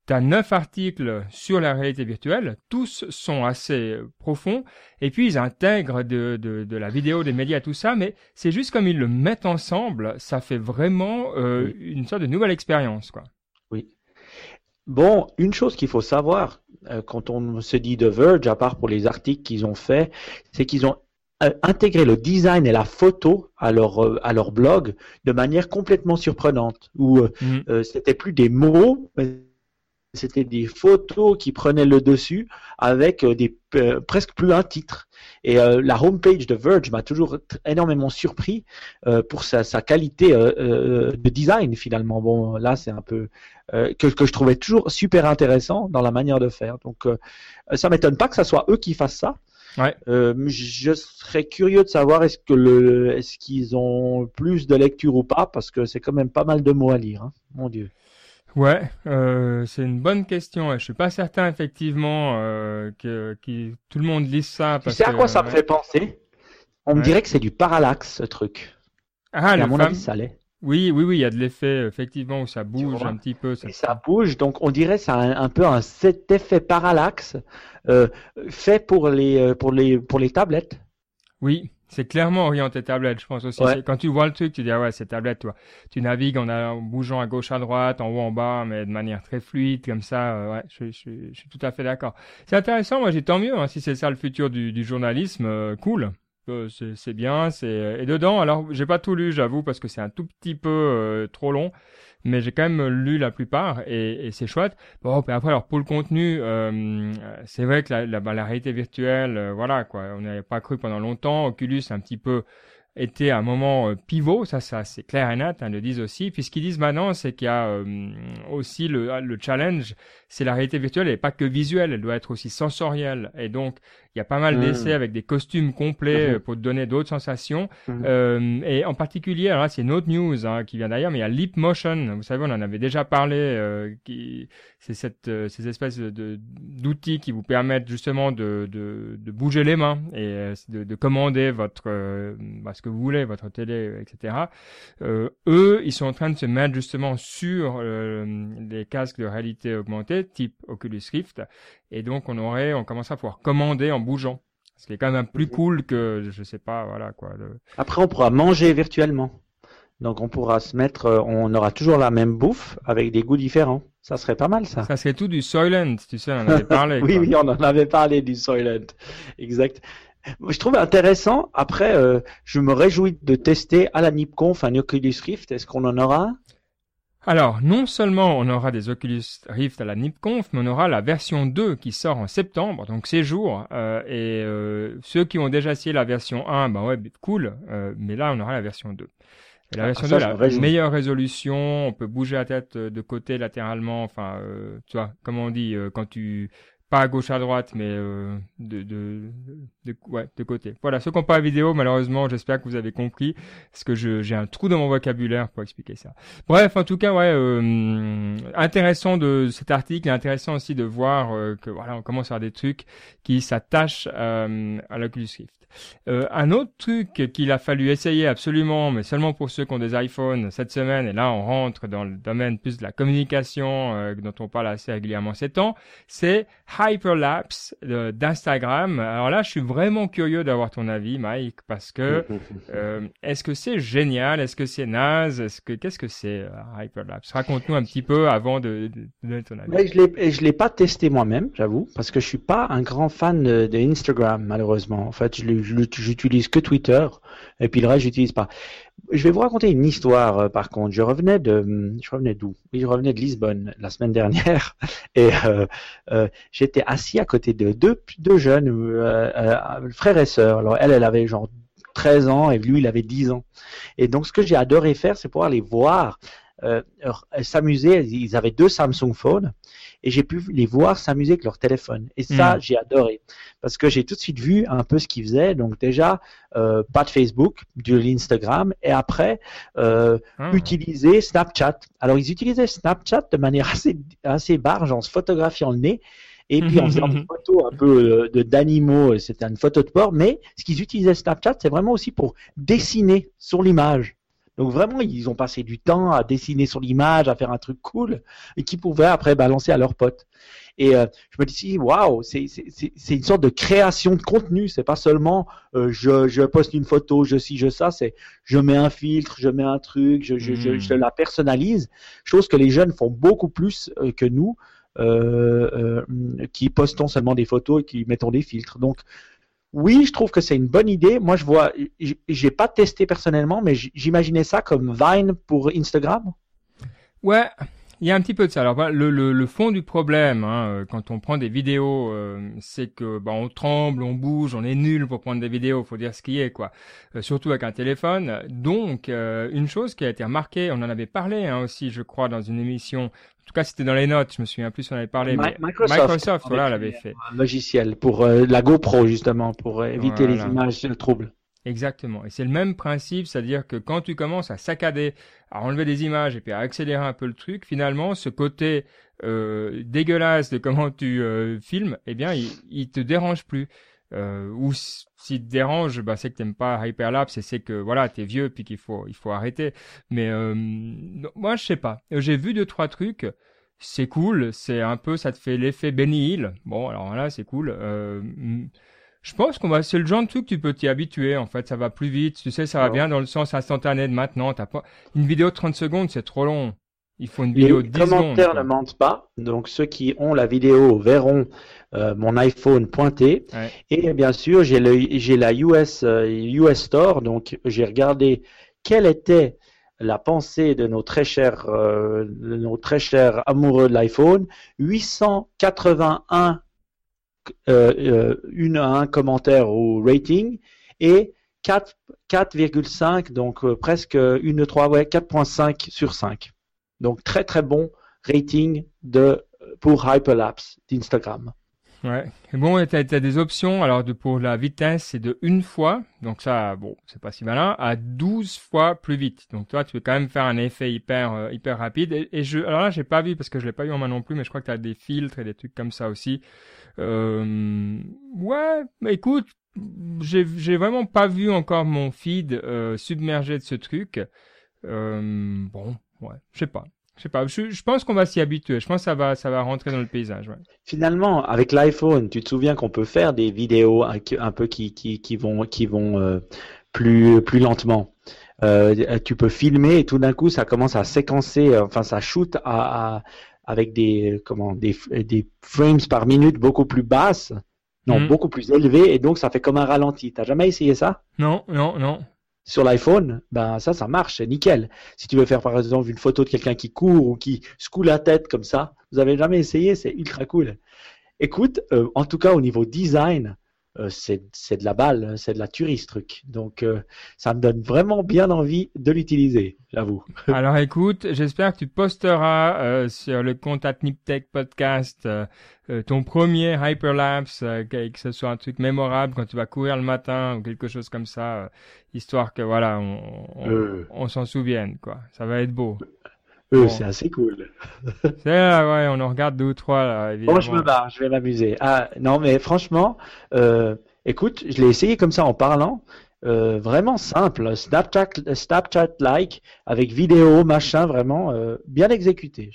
tu as neuf articles sur la réalité virtuelle, tous sont assez profonds, et puis ils intègrent de, de, de la vidéo, des médias, tout ça, mais c'est juste comme ils le mettent ensemble, ça fait vraiment euh, une sorte de nouvelle expérience, quoi. Bon, une chose qu'il faut savoir euh, quand on se dit de Verge, à part pour les articles qu'ils ont faits, c'est qu'ils ont euh, intégré le design et la photo à leur euh, à leur blog de manière complètement surprenante. Où mm. c'était plus des mots, c'était des photos qui prenaient le dessus avec des presque plus un titre. Et la homepage de Verge m'a toujours énormément surpris pour sa, sa qualité de design finalement. Bon, là c'est un peu euh, que, que, je trouvais toujours super intéressant dans la manière de faire. Donc, euh, ça m'étonne pas que ce soit eux qui fassent ça. Ouais. Euh, je serais curieux de savoir est-ce que le, est-ce qu'ils ont plus de lecture ou pas, parce que c'est quand même pas mal de mots à lire, hein. mon Dieu. Ouais, euh, c'est une bonne question. Je suis pas certain effectivement euh, que, que, tout le monde lise ça. Parce tu sais à quoi ça me fait penser? On me dirait que c'est du parallaxe ce truc. Ah, Et à mon avis, ça l'est. Oui, oui, oui, il y a de l'effet effectivement où ça bouge un petit peu. Ça, ça bouge, donc on dirait ça a un, peu un cet effet parallaxe euh, fait pour les pour les pour les tablettes. Oui, c'est clairement orienté tablette, je pense aussi. Quand tu vois le truc, tu dis ah ouais, c'est tablette, toi. Tu navigues en, en, bougeant à gauche, à droite, en haut, en bas, mais de manière très fluide comme ça. Euh, ouais, je, je, je, suis tout à fait d'accord. C'est intéressant, moi j'ai tant mieux. Hein, si c'est ça le futur du, du journalisme, euh, cool c'est bien, c'est et dedans. Alors j'ai pas tout lu, j'avoue, parce que c'est un tout petit peu euh, trop long, mais j'ai quand même lu la plupart et, et c'est chouette. Bon, puis après alors pour le contenu, euh, c'est vrai que la, bah, la réalité virtuelle, euh, voilà quoi, on n'avait pas cru pendant longtemps. Oculus un petit peu était un moment pivot, ça, ça c'est clair et net, hein, le disent aussi. Puis ce qu'ils disent maintenant, c'est qu'il y a aussi le, le challenge, c'est la réalité virtuelle, elle n'est pas que visuelle, elle doit être aussi sensorielle. Et donc, Il y a pas mal d'essais avec des costumes complets euh, pour te donner d'autres sensations. Euh, et en particulier, alors là, c'est une autre news hein, qui vient d'ailleurs, mais il y a Leap Motion. Vous savez, on en avait déjà parlé. Euh, qui, c'est cette, euh, ces espèces de, d'outils qui vous permettent justement de, de, de bouger les mains et de, de commander votre, bah, ce que vous voulez, votre télé, etc. eux, ils sont en train de se mettre justement sur les casques de réalité augmentée, type Oculus Rift, et donc on aurait, on commencerait à pouvoir commander en bougeant. Ce qui est quand même plus cool que, je sais pas, voilà quoi. Après, on pourra manger virtuellement. Donc on pourra se mettre, euh, on aura toujours la même bouffe avec des goûts différents. Ça serait pas mal ça. Ça serait tout du Soylent, tu sais, on en avait parlé. oui, oui, on en avait parlé du Soylent. Exact. Je trouve intéressant. Après, euh, je me réjouis de tester à la NipConf un Oculus Rift. Est-ce qu'on en aura? Alors, non seulement on aura des Oculus Rift à la NipConf, mais on aura la version 2 qui sort en septembre, donc c'est jour. Euh, et euh, ceux qui ont déjà essayé la version 1, ben ouais, cool, euh, mais là on aura la version 2. Et la ah, version 2, la meilleure résolution, on peut bouger la tête de côté latéralement, enfin, tu vois, comme on dit, quand tu pas à gauche à droite, mais euh, de, de, de, ouais, de côté. Voilà, ceux qui n'ont pas la vidéo, malheureusement, j'espère que vous avez compris, parce que j'ai un trou dans mon vocabulaire pour expliquer ça. Bref, en tout cas, ouais, euh, intéressant de cet article, intéressant aussi de voir euh, que voilà, on commence à avoir des trucs qui s'attachent euh, à l'Oculus Rift. Euh, un autre truc qu'il a fallu essayer absolument, mais seulement pour ceux qui ont des iPhones cette semaine, et là on rentre dans le domaine plus de la communication dont on parle assez régulièrement ces temps, c'est Hyperlapse euh, d'Instagram. Alors là, je suis vraiment curieux d'avoir ton avis, Mike, parce que est-ce que c'est génial, est-ce que c'est naze, est-ce que qu'est-ce que c'est Hyperlapse? Raconte-nous un petit peu avant de, donner ton avis. je l'ai, je l'ai pas testé moi-même, j'avoue, parce que je suis pas un grand fan de, de Instagram, malheureusement. En fait, je j'utilise que Twitter et puis le reste j'utilise pas. Je vais vous raconter une histoire euh, par contre. Je revenais de, je revenais d'où? Oui, je revenais de Lisbonne la semaine dernière et euh, euh, j'étais assis à côté de deux, deux jeunes frères et sœurs. Alors elle, elle avait genre 13 ans et lui, il avait 10 ans. Et donc ce que j'ai adoré faire, c'est pouvoir les voir euh, s'amuser. Ils avaient deux Samsung Phones et j'ai pu les voir s'amuser avec leur téléphone. Et ça, hmm. j'ai adoré parce que j'ai tout de suite vu un peu ce qu'ils faisaient. Donc déjà, euh, pas de Facebook, de l'Instagram et après euh, ah. utiliser Snapchat. Alors ils utilisaient Snapchat de manière assez assez barge en se photographiant le nez. Et puis en faisant des photos un peu euh, de d'animaux, c'était une photo de porc, mais ce qu'ils utilisaient Snapchat, c'est vraiment aussi pour dessiner sur l'image. Donc vraiment, ils ont passé du temps à dessiner sur l'image, à faire un truc cool, et qui pouvaient après balancer à leurs potes. Et euh, je me dis, waouh, c'est une sorte de création de contenu. C'est pas seulement euh, je, je poste une photo, je ci, je ça. C'est je mets un filtre, je mets un truc, je, je, je, je, hmm. la personnalise. Chose que les jeunes font beaucoup plus euh, que nous, qui postons seulement des photos et qui mettons des filtres. Donc oui, je trouve que c'est une bonne idée. Moi, je vois, j'ai pas testé personnellement, mais j'imaginais ça comme Vine pour Instagram. Ouais, il y a un petit peu de ça. Alors, le, le, le fond du problème, hein, euh, quand on prend des vidéos, euh, c'est que bah, on tremble, on bouge, on est nul pour prendre des vidéos. Faut dire ce qui est, quoi. Euh, surtout avec un téléphone. Donc, une chose qui a été remarquée, on en avait parlé hein, aussi, je crois, dans une émission en tout cas, c'était dans les notes. Je me souviens plus si on avait parlé. Mais Microsoft, voilà, l'avait fait. Un logiciel pour euh, la GoPro justement, pour euh, éviter les images le trouble. Exactement. Et c'est le même principe, c'est-à-dire que quand tu commences à saccader, à enlever des images et puis à accélérer un peu le truc, finalement, ce côté euh, dégueulasse de comment tu euh, filmes, eh bien, il, il te dérange plus. Euh, ou s'il te dérange, bah, c'est que t'aimes pas Hyperlapse et c'est que voilà, t'es vieux puis qu'il faut, il faut arrêter. Mais moi, je sais pas. J'ai vu deux trois trucs. C'est cool. C'est un peu, ça te fait l'effet Benny Hill. Bon, alors là, c'est cool. Je pense qu'on va, c'est le genre de truc que tu peux t'y habituer. En fait, ça va plus vite. Tu sais, ça va bien dans le sens instantané de maintenant. T'as pas une vidéo de 30 secondes, c'est trop long. Il faut une vidéo de 10 secondes. Les commentaires ne mentent pas. Donc ceux qui ont la vidéo verront euh, mon iPhone pointé. Et bien sûr, j'ai la US, US euh, Store. Donc j'ai regardé quelle était la pensée de nos très chers, euh, nos très chers amoureux de l'iPhone. 881 une à un commentaire au rating et 4,5 donc presque une 3 ouais 4.5 sur 5. Donc très très bon rating de pour Hyperlapse d'Instagram. Ouais. Et bon, tu as, des options. Alors, de, pour la vitesse, c'est de une fois. Donc ça, bon, c'est pas si malin. À 12 fois plus vite. Donc toi, tu peux quand même faire un effet hyper, euh, hyper rapide. Et, je, alors là, j'ai pas vu parce que je l'ai pas eu en main non plus, mais je crois que tu as des filtres et des trucs comme ça aussi. Euh, ouais, mais écoute, j'ai, j'ai vraiment pas vu encore mon feed euh, submergé de ce truc. Euh, bon, ouais, je sais pas. Je sais pas. Je, pense qu'on va s'y habituer. Je pense que ça va, ça va rentrer dans le paysage. Ouais. Finalement, avec l'iPhone, tu te souviens qu'on peut faire des vidéos un, peu qui, qui, qui vont, qui vont euh, plus, plus lentement. Euh, tu peux filmer et tout d'un coup, ça commence à séquencer. Enfin, ça shoot à, à avec des, comment, des, des frames par minute beaucoup plus basses. Non, mm. beaucoup plus élevées. Et donc, ça fait comme un ralenti. T'as jamais essayé ça? Non, non, non sur l'iPhone, ben ça, ça marche, nickel. Si tu veux faire par exemple une photo de quelqu'un qui court ou qui secoue la tête comme ça, vous avez jamais essayé, c'est ultra cool. Écoute, euh, en tout cas au niveau design, euh, c'est de la balle, c'est de la tuerie ce truc. Donc euh, ça me donne vraiment bien envie de l'utiliser, j'avoue. Alors écoute, j'espère que tu posteras euh, sur le compte Atniptech Podcast ton premier hyperlapse, que, que ce soit un truc mémorable quand tu vas courir le matin ou quelque chose comme ça, histoire que voilà, on, on, on s'en souvienne quoi. Ça va être beau. Euh, c'est assez cool. c'est ouais, on en regarde deux ou trois là, évidemment. Bon, je me barre, je vais m'amuser. Ah, non, mais franchement, euh, écoute, je l'ai essayé comme ça en parlant. Euh, vraiment simple, Snapchat, Snapchat-like, avec vidéo, machin, vraiment euh, bien exécuté.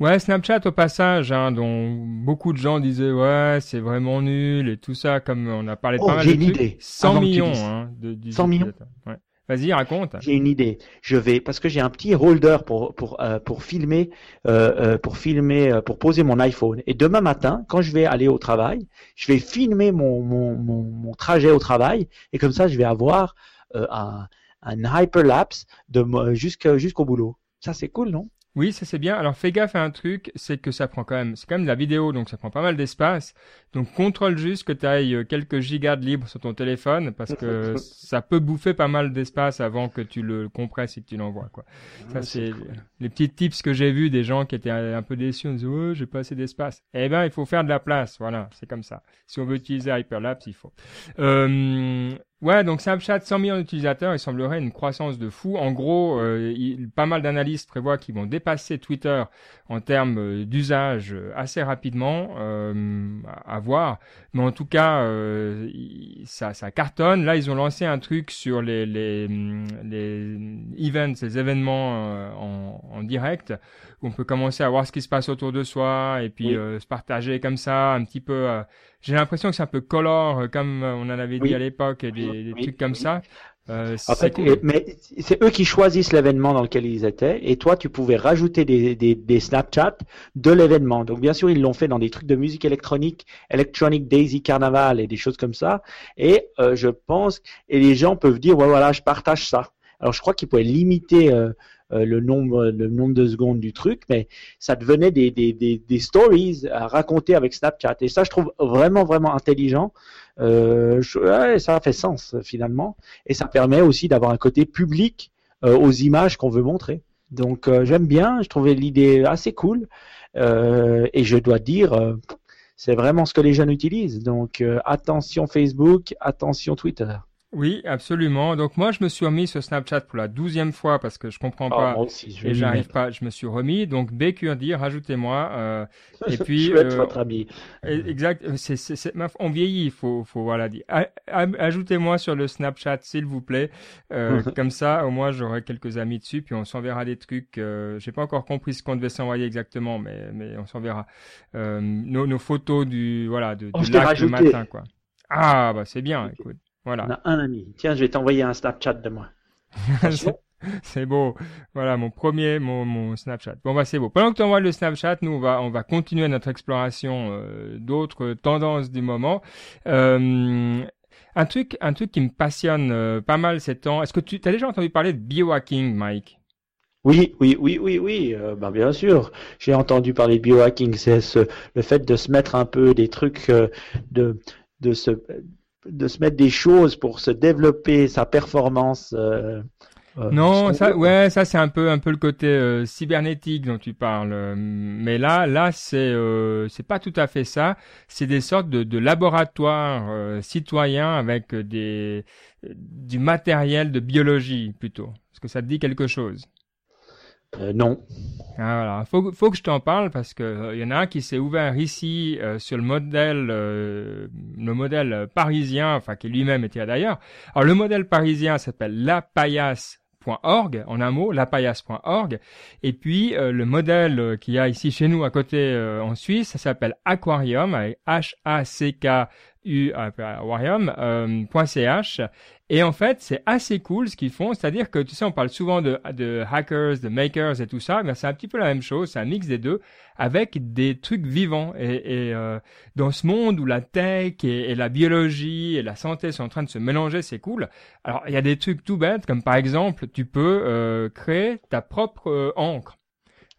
Ouais, Snapchat au passage, hein, dont beaucoup de gens disaient ouais, c'est vraiment nul et tout ça, comme on a parlé de oh, pas mal de trucs. Idée. 100 millions, hein, de, 100 millions. Ouais. Vas-y, raconte. J'ai une idée. Je vais parce que j'ai un petit holder pour pour euh, pour filmer euh, euh, pour filmer pour poser mon iPhone. Et demain matin, quand je vais aller au travail, je vais filmer mon mon mon, mon trajet au travail et comme ça, je vais avoir un un hyperlapse de jusqu'au boulot. Ça c'est cool, non? Oui, ça c'est bien. Alors fais gaffe à un truc, c'est que ça prend quand même, c'est quand même de la vidéo, donc ça prend pas mal d'espace. Donc contrôle juste que tu ailles euh, quelques gigas de libre sur ton téléphone, parce que ça peut bouffer pas mal d'espace avant que tu le compresses et que tu l'envoies. Quoi. ça c'est les petits tips que j'ai vus des gens qui étaient un peu déçus, on disait oh j'ai pas assez d'espace. Eh ben il faut faire de la place, voilà, c'est comme ça. Si on veut utiliser Hyperlapse, il faut. Euh, Ouais, donc Snapchat, 100 millions d'utilisateurs, il semblerait une croissance de fou. En gros, euh, il, pas mal d'analystes prévoient qu'ils vont dépasser Twitter en termes euh, d'usage euh, assez rapidement, euh, à voir. Mais en tout cas, euh, ça, ça cartonne. Là, ils ont lancé un truc sur les, les, les events, les événements en, en direct, où on peut commencer à voir ce qui se passe autour de soi et puis se partager comme ça, un petit peu j'ai l'impression que c'est un peu color, euh, comme euh, on en avait dit à l'époque, des, des trucs comme ça. Euh, en fait, mais c'est eux qui choisissent l'événement dans lequel ils étaient, et toi, tu pouvais rajouter des, des, des Snapchat de l'événement. Donc, bien sûr, ils l'ont fait dans des trucs de musique électronique, Electronic Daisy Carnaval et des choses comme ça. Et euh, je pense, et les gens peuvent dire, ouais, voilà, je partage ça. Alors, je crois qu'ils pouvaient limiter euh, euh, le nombre le nombre de secondes du truc, mais ça devenait des, des, des, stories à raconter avec Snapchat. Et ça, je trouve vraiment vraiment intelligent. Euh, ouais, ça fait sens finalement, et ça permet aussi d'avoir un côté public euh, aux images qu'on veut montrer. Donc euh, j'aime bien, je trouvais l'idée assez cool, et je dois dire, c'est vraiment ce que les jeunes utilisent. Donc attention Facebook, attention Twitter. Oui, absolument. Donc moi, je me suis remis sur Snapchat pour la douzième fois parce que je comprends ah, pas et j'arrive pas. Je me suis remis. Donc BQRD, rajoutez-moi. Euh, et puis euh, votre ami. Exact. C'est, c'est, on vieillit. Il faut, faut voilà dire. Ajoutez-moi sur le Snapchat, s'il vous plaît. Euh, comme ça, au moins, j'aurai quelques amis dessus. Puis on s'enverra des trucs. Euh, J'ai pas encore compris ce qu'on devait s'envoyer exactement, mais mais on s'enverra euh, nos, nos photos du voilà de, du lac du matin quoi. Ah bah c'est bien. Écoute. Voilà. On a un ami. Tiens, je vais t'envoyer un Snapchat de moi. c'est beau. Voilà, mon premier, mon, mon Snapchat. Bon, bah, c'est beau. Pendant que tu envoies le Snapchat, nous, on va, on va continuer notre exploration euh, d'autres tendances du moment. Euh, un truc, un truc qui me passionne euh, pas mal ces temps. Est-ce que tu as déjà entendu parler de biohacking, Mike? Oui, oui, oui, oui, oui, euh, ben, bien sûr. J'ai entendu parler de biohacking. C'est ce, le fait de se mettre un peu des trucs de, de se, de se mettre des choses pour se développer sa performance. Euh, Euh, non, ça, ouais, ça c'est un peu, un peu le côté euh, cybernétique dont tu parles. Mais là, là, c'est, euh, c'est pas tout à fait ça. C'est des sortes de, de laboratoires citoyens avec des, du matériel de biologie plutôt. Est-ce que ça te dit quelque chose? Euh, non. Ah, voilà. Faut, faut que je t'en parle parce que il euh, y en a un qui s'est ouvert ici euh, sur le modèle, le modèle parisien, enfin qui lui-même était d'ailleurs. Alors le modèle parisien s'appelle lapaillasse.org en un mot, lapaillasse.org. Et puis le modèle qu'il y a ici chez nous à côté en Suisse, ça s'appelle Aquarium, H-A-C-K u aquarium.ch et en fait, c'est assez cool ce qu'ils font, c'est-à-dire que tu sais, on parle souvent de, hackers, de makers et tout ça, mais c'est un petit peu la même chose, c'est un mix des deux, avec des trucs vivants. Et, et euh, dans ce monde où la tech et, la biologie et la santé sont en train de se mélanger, c'est cool. Alors, il y a des trucs tout bêtes, comme par exemple, tu peux euh, créer ta propre euh, encre.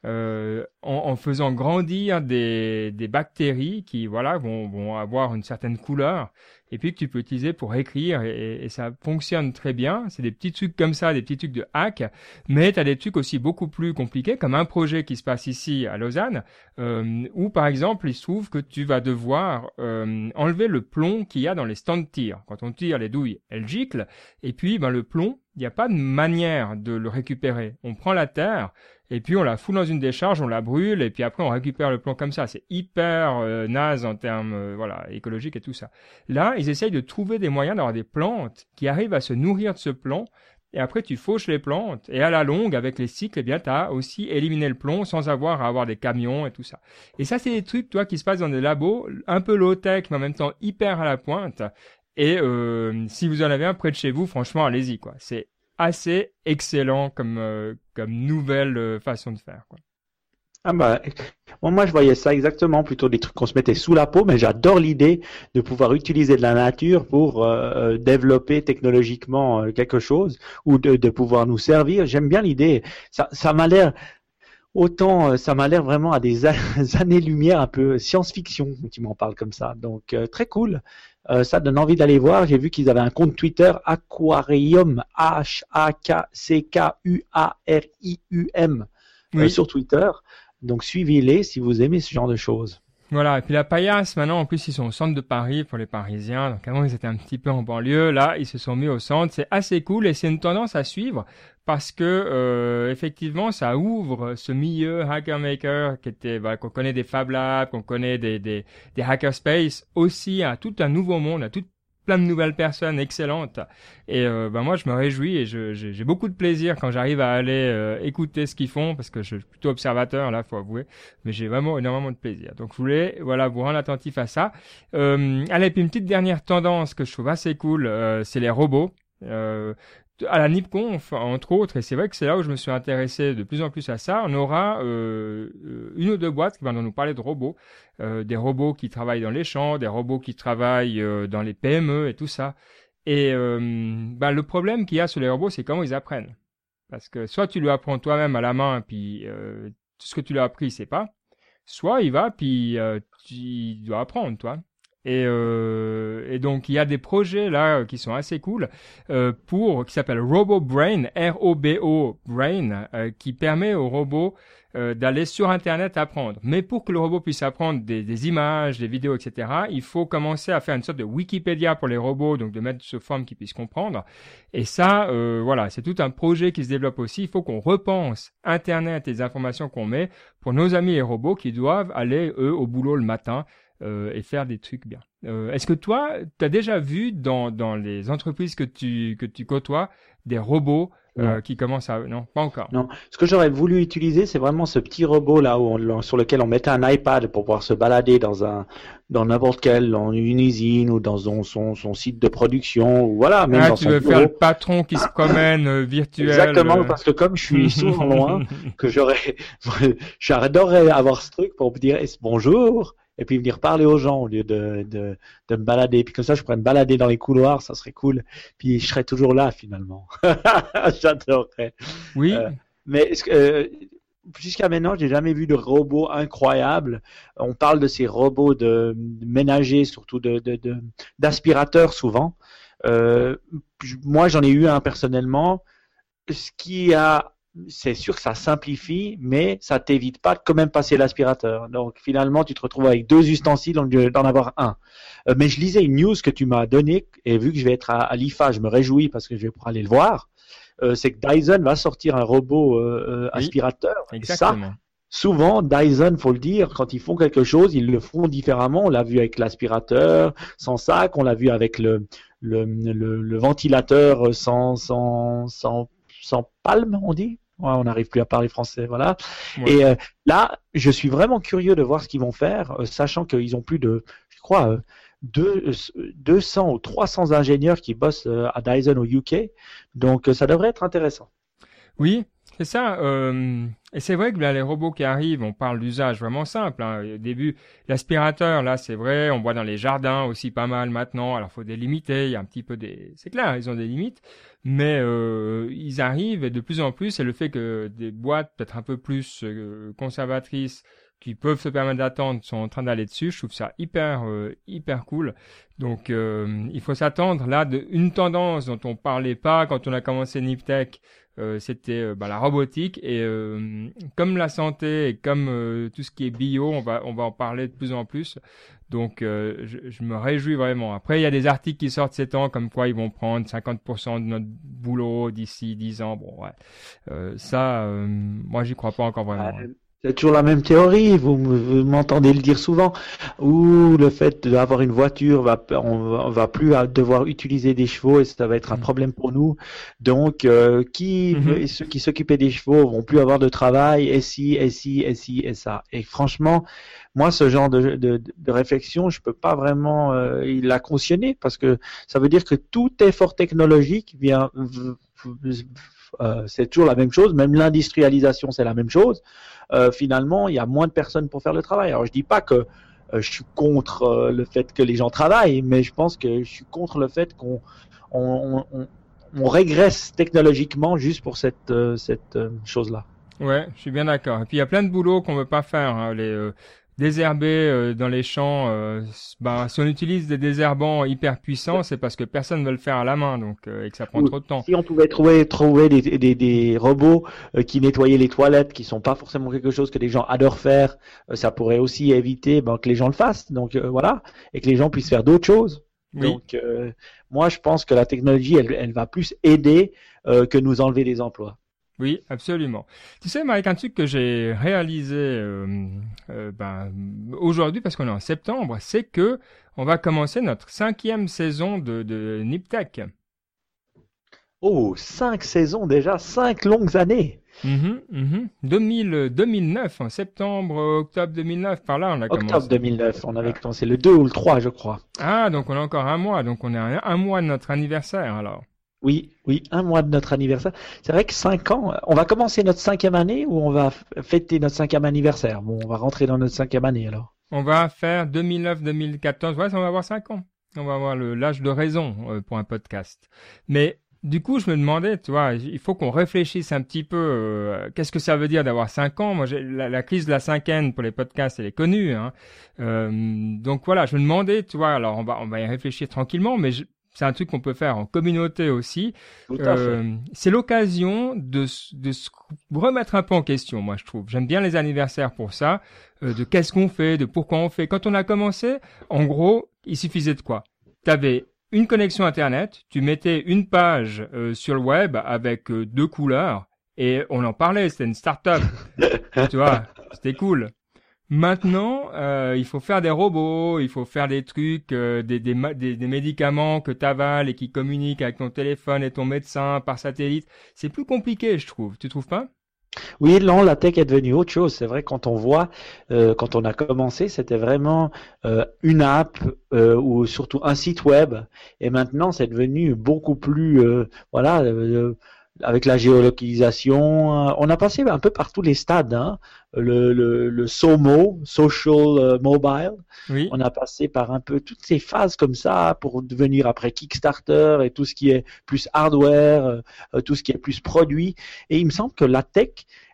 Euh, en, en, faisant grandir des, des bactéries qui voilà vont, vont, avoir une certaine couleur et puis que tu peux utiliser pour écrire et, et ça fonctionne très bien. C'est des petits trucs comme ça, des petits trucs de hack, mais tu as des trucs aussi beaucoup plus compliqués comme un projet qui se passe ici à Lausanne euh, où par exemple il se trouve que tu vas devoir euh, enlever le plomb qu'il y a dans les stands de tir. Quand on tire les douilles, elles giclent et puis ben, le plomb, il n'y a pas de manière de le récupérer. On prend la terre et puis on la fout dans une décharge, on la brûle, et puis après on récupère le plomb comme ça. C'est hyper euh, naze en termes euh, voilà écologiques et tout ça. Là, ils essayent de trouver des moyens d'avoir des plantes qui arrivent à se nourrir de ce plomb, et après tu fauches les plantes, et à la longue, avec les cycles, eh bien tu as aussi éliminé le plomb sans avoir à avoir des camions et tout ça. Et ça, c'est des trucs, toi, qui se passent dans des labos, un peu low-tech, mais en même temps hyper à la pointe. Et euh, si vous en avez un près de chez vous, franchement, allez-y, quoi. C'est assez excellent comme, euh, comme nouvelle euh, façon de faire. Quoi. Ah bah, moi je voyais ça exactement, plutôt des trucs qu'on se mettait sous la peau, mais j'adore l'idée de pouvoir utiliser de la nature pour euh, développer technologiquement quelque chose ou de, de pouvoir nous servir. J'aime bien l'idée. Ça, ça m'a l'air autant, ça m'a l'air vraiment à des années-lumière un peu science-fiction, tu m'en parles comme ça. Donc très cool. Euh, ça donne envie d'aller voir. J'ai vu qu'ils avaient un compte Twitter Aquarium H-A-K-C-K-U-A-R-I-U-M euh, sur Twitter. Donc suivez-les si vous aimez ce genre de choses. Voilà, et puis la paillasse, maintenant, en plus, ils sont au centre de Paris pour les Parisiens. Donc avant, ils étaient un petit peu en banlieue. Là, ils se sont mis au centre. C'est assez cool et c'est une tendance à suivre parce que euh, effectivement, ça ouvre ce milieu hacker maker qui était, bah, qu'on connaît des Fab Labs, qu'on connaît des, des, des hackerspace aussi à tout un nouveau monde, à toute plein de nouvelles personnes excellentes. Et ben moi, je me réjouis et j'ai beaucoup de plaisir quand j'arrive à aller euh, écouter ce qu'ils font, parce que je suis plutôt observateur, là, faut avouer. Mais j'ai vraiment énormément de plaisir. Donc, je voulais voilà, vous rendre attentif à ça. Euh, allez, puis une petite dernière tendance que je trouve assez cool, euh, c'est les robots. Euh, à la NIPConf, entre autres, et c'est vrai que c'est là où je me suis intéressé de plus en plus à ça, on aura euh, euh une ou deux boîtes qui vont nous parler de robots, euh, des robots qui travaillent dans les champs, des robots qui travaillent dans les PME et tout ça. Et bah, le problème qu'il y a sur les robots, c'est comment ils apprennent. Parce que soit tu lui apprends toi-même à la main, puis tout ce que tu lui as appris, c'est pas, soit il va, puis tu dois apprendre, toi. Et, euh, et, donc il y a des projets là qui sont assez cool euh, pour qui s'appelle Robo Brain R-O-B-O Brain euh, qui permet au robot euh, d'aller sur Internet apprendre. Mais pour que le robot puisse apprendre des, des, images, des vidéos, etc., il faut commencer à faire une sorte de Wikipédia pour les robots, donc de mettre ce forme qu'ils puissent comprendre. Et ça, euh, voilà, c'est tout un projet qui se développe aussi. Il faut qu'on repense Internet et les informations qu'on met pour nos amis les robots qui doivent aller eux au boulot le matin euh, et faire des trucs bien. Euh, Est-ce que toi, tu as déjà vu dans, dans les entreprises que tu, que tu côtoies des robots euh, qui commencent à... Non, pas encore? Non, ce que j'aurais voulu utiliser, c'est vraiment ce petit robot là où on, sur lequel on mettait un iPad pour pouvoir se balader dans un dans n'importe quelle, dans une usine ou dans son, son, son site de production ou voilà. Même ah, tu veux faire le patron qui se promène virtuel. Exactement, parce que comme je suis souvent loin, que j'aurais, j'adorerais avoir ce truc pour me dire bonjour? Et puis venir parler aux gens au lieu de, de, de me balader. Puis comme ça, je pourrais me balader dans les couloirs, ça serait cool. Puis je serais toujours là finalement. J'adorerais. Oui. Euh, mais euh, jusqu'à maintenant, j'ai jamais vu de robots incroyables. On parle de ces robots de, ménagers, surtout de d'aspirateurs souvent. Euh, moi, j'en ai eu un personnellement. ce qui a c'est sûr que ça simplifie, mais ça t'évite pas de quand même passer l'aspirateur. Donc finalement, tu te retrouves avec deux ustensiles au lieu d'en avoir un. Euh, mais je lisais une news que tu m'as donnée, et vu que je vais être à, l'IFA, je me réjouis parce que je vais pouvoir aller le voir. Euh, c'est que Dyson va sortir un robot euh, aspirateur. exactement. ça, souvent, Dyson, faut le dire, quand ils font quelque chose, ils le font différemment. On l'a vu avec l'aspirateur sans sac, on l'a vu avec le, le, le, ventilateur sans, sans, sans, sans palme, on dit on n'arrive plus à parler français, voilà. Et euh, là, je suis vraiment curieux de voir ce qu'ils vont faire, euh, sachant qu'ils ont plus de, je crois, euh, deux, 200 ou 300 ingénieurs qui bossent à Dyson au UK. Donc, ça devrait être intéressant. Oui, c'est ça. Euh, et c'est vrai que là, les robots qui arrivent, on parle d'usage vraiment simple. Hein. Au début, l'aspirateur, là, c'est vrai, on voit dans les jardins aussi pas mal maintenant. Alors, faut délimiter. Il y a un petit peu des, c'est clair, ils ont des limites, mais euh, ils arrivent et de plus en plus. Et le fait que des boîtes peut-être un peu plus euh, conservatrices qui peuvent se permettre d'attendre sont en train d'aller dessus. Je trouve ça hyper euh, hyper cool. Donc il faut s'attendre là de une tendance dont on parlait pas quand on a commencé Niptech euh, c'était euh, bah, la robotique et euh, comme la santé et comme tout ce qui est bio, on va on va en parler de plus en plus. Donc je, je, me réjouis vraiment. Après il y a des articles qui sortent ces temps comme quoi ils vont prendre 50% de notre boulot d'ici 10 ans. Bon ouais. ça moi j'y crois pas encore vraiment. C'est toujours la même théorie, vous, m'entendez le dire souvent, où le fait d'avoir une voiture, va, on, va plus devoir utiliser des chevaux et ça va être un mm. problème pour nous. Donc, euh, qui mm-hmm. ceux qui s'occupaient des chevaux vont plus avoir de travail, et si, et si, et si, et ça. Et franchement, moi, ce genre de, de, de réflexion, je peux pas vraiment euh, la cautionner parce que ça veut dire que tout effort technologique vient euh, c'est toujours la même chose, même l'industrialisation c'est la même chose. Euh, finalement, il y a moins de personnes pour faire le travail. Alors je dis pas que euh, je suis contre le fait que les gens travaillent, mais je pense que je suis contre le fait qu'on on, régresse technologiquement juste pour cette, cette chose-là. Ouais, je suis bien d'accord. Et puis il y a plein de boulot qu'on veut pas faire. Hein. Les, désherber euh, dans les champs, euh, bah, si on utilise des désherbants hyper puissants, c'est parce que personne ne veut le faire à la main, donc euh, et que ça prend trop de temps. Si on pouvait trouver trouver des, des, des robots qui nettoyaient les toilettes, qui sont pas forcément quelque chose que les gens adorent faire, ça pourrait aussi éviter ben, que les gens le fassent. Donc voilà, et que les gens puissent faire d'autres choses. Donc moi, je pense que la technologie, elle, elle va plus aider que nous enlever des emplois. Oui, absolument. Tu sais, Mike, un truc que j'ai réalisé euh, euh, ben, aujourd'hui, parce qu'on est en septembre, c'est que on va commencer notre cinquième saison de, de Niptech. Oh, cinq saisons déjà, cinq longues années. Mm 2000, 2009, en septembre, octobre 2009, par là on a commencé. Octobre 2009, on avait commencé le 2 ou le 3, je crois. Ah, donc on a encore un mois, donc on est à un mois de notre anniversaire alors. Oui, oui, un mois de notre anniversaire. C'est vrai que cinq ans, on va commencer notre cinquième année ou on va fêter notre cinquième anniversaire? Bon, on va rentrer dans notre cinquième année alors. On va faire 2009-2014, ouais, on va avoir cinq ans. On va avoir l'âge de raison euh, pour un podcast. Mais du coup, je me demandais, tu vois, il faut qu'on réfléchisse un petit peu. Euh, qu'est-ce que ça veut dire d'avoir cinq ans? Moi, la, la, crise de la cinquaine pour les podcasts, elle est connue. Hein. Euh, donc voilà, je me demandais, tu vois, alors on va on va y réfléchir tranquillement, mais je, c'est un truc qu'on peut faire en communauté aussi. Euh, c'est l'occasion de, de se remettre un peu en question, moi je trouve. J'aime bien les anniversaires pour ça, euh, de qu'est-ce qu'on fait, de pourquoi on fait. Quand on a commencé, en gros, il suffisait de quoi? T'avais une connexion Internet, tu mettais une page euh, sur le web avec deux couleurs et on en parlait, c'était une start-up. tu vois, c'était cool. Maintenant, euh, il faut faire des robots, il faut faire des trucs, euh, des, des, des, médicaments que tu avales et qui communiquent avec ton téléphone et ton médecin par satellite. C'est plus compliqué, je trouve. Tu trouves pas? Oui, non, la tech est devenue autre chose. C'est vrai quand on voit, euh, quand on a commencé, c'était vraiment une app ou surtout un site web, et maintenant c'est devenu beaucoup plus, voilà avec la géolocalisation. Euh, on a passé un peu par tous les stades. Hein. Le, le, le, SOMO, Social euh, Mobile. Oui. On a passé par un peu toutes ces phases comme ça pour devenir après Kickstarter et tout ce qui est plus hardware, euh, tout ce qui est plus produit. Et il me semble que la tech,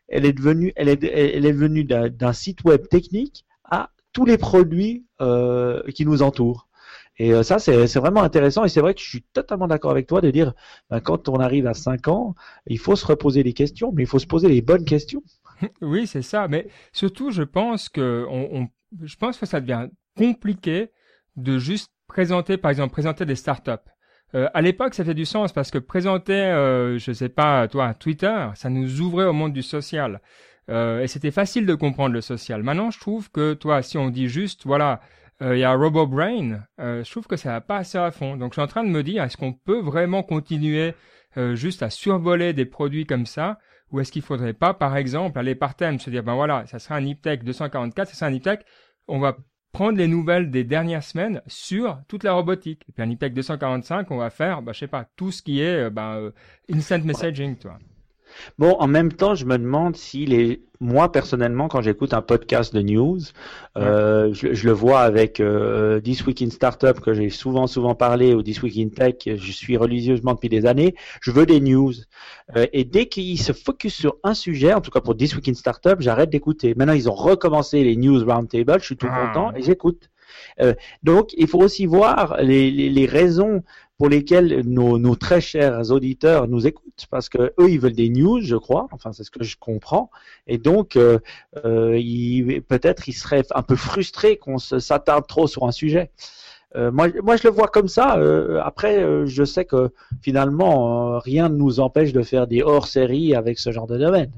elle est devenue, elle est, elle est venue d'un site web technique à tous les produits euh, qui nous entourent. Et euh, ça, c'est vraiment intéressant. Et c'est vrai que je suis totalement d'accord avec toi de dire, ben, quand on arrive à 5 ans, il faut se reposer des questions, mais il faut se poser les bonnes questions. Oui, c'est ça. Mais surtout, je pense que on, je pense que ça devient compliqué de juste présenter, par exemple, présenter des startups. Euh, à l'époque, ça fait du sens parce que présenter, euh, je sais pas, toi, Twitter, ça nous ouvrait au monde du social. Euh, et c'était facile de comprendre le social. Maintenant, je trouve que, toi, si on dit juste, voilà, euh, il y a RoboBrain, euh, je trouve que ça va pas assez à fond. Donc, je suis en train de me dire, est-ce qu'on peut vraiment continuer euh, juste à survoler des produits comme ça? Ou est-ce qu'il faudrait pas, par exemple, aller par thème, se dire, ben voilà, ça sera un Niptech 244, ça sera un Niptech, on va prendre les nouvelles des dernières semaines sur toute la robotique. Et puis un IPEC 245, on va faire, bah, je sais pas, tout ce qui est bah, instant messaging, toi. Bon, en même temps, je me demande si les, moi personnellement, quand j'écoute un podcast de news, euh, je, le vois avec euh, This Week in Startup que j'ai souvent souvent parlé ou This Week in Tech, je suis religieusement depuis des années. Je veux des news euh, et dès qu'ils se focus sur un sujet, en tout cas pour This Week in Startup, j'arrête d'écouter. Maintenant, ils ont recommencé les news roundtable, je suis tout ah. content et j'écoute. Euh, donc, il faut aussi voir les, les, les raisons pour lesquels nos, très chers auditeurs nous écoutent, parce que eux, ils veulent des news, je crois. Enfin, c'est ce que je comprends. Et donc, euh, euh, peut-être, ils seraient un peu frustrés qu'on s'attarde trop sur un sujet. Euh, moi, moi, je le vois comme ça. après, je sais que finalement, rien ne nous empêche de faire des hors-séries avec ce genre de domaine.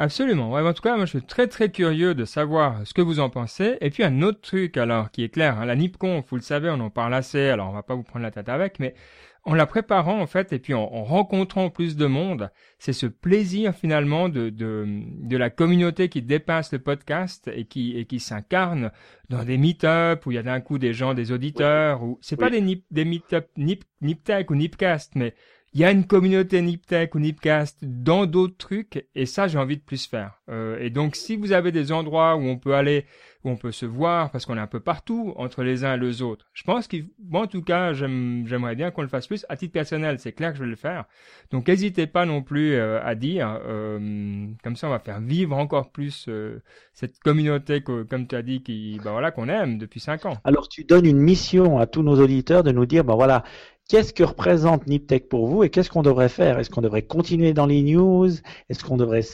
Absolument. Ouais, en tout cas, moi, je suis très très curieux de savoir ce que vous en pensez. Et puis un autre truc, alors, qui est clair, hein, la NIPCON, vous le savez, on en parle assez. Alors, on va pas vous prendre la tête avec, mais en la préparant en fait, et puis en, rencontrant plus de monde, c'est ce plaisir finalement de, de, de la communauté qui dépasse le podcast et qui et qui s'incarne dans des meet-up où il y a d'un coup des gens, des auditeurs, ou c'est pas des nip, des meet-up nip, niptech ou nipcast, mais il y a une communauté Niptech ou Nipcast dans d'autres trucs et ça j'ai envie de plus faire. Euh, et donc si vous avez des endroits où on peut aller, où on peut se voir parce qu'on est un peu partout entre les uns et les autres, je pense que moi en tout cas j'aimerais bien qu'on le fasse plus. À titre personnel, c'est clair que je vais le faire. Donc n'hésitez pas non plus euh, à dire, euh, comme ça on va faire vivre encore plus euh, cette communauté que, comme tu as dit, qui, bah voilà, qu'on aime depuis cinq ans. Alors tu donnes une mission à tous nos auditeurs de nous dire, bah voilà, Qu'est-ce que représente Niptech pour vous et qu'est-ce qu'on devrait faire? Est-ce qu'on devrait continuer dans les news? Est-ce qu'on devrait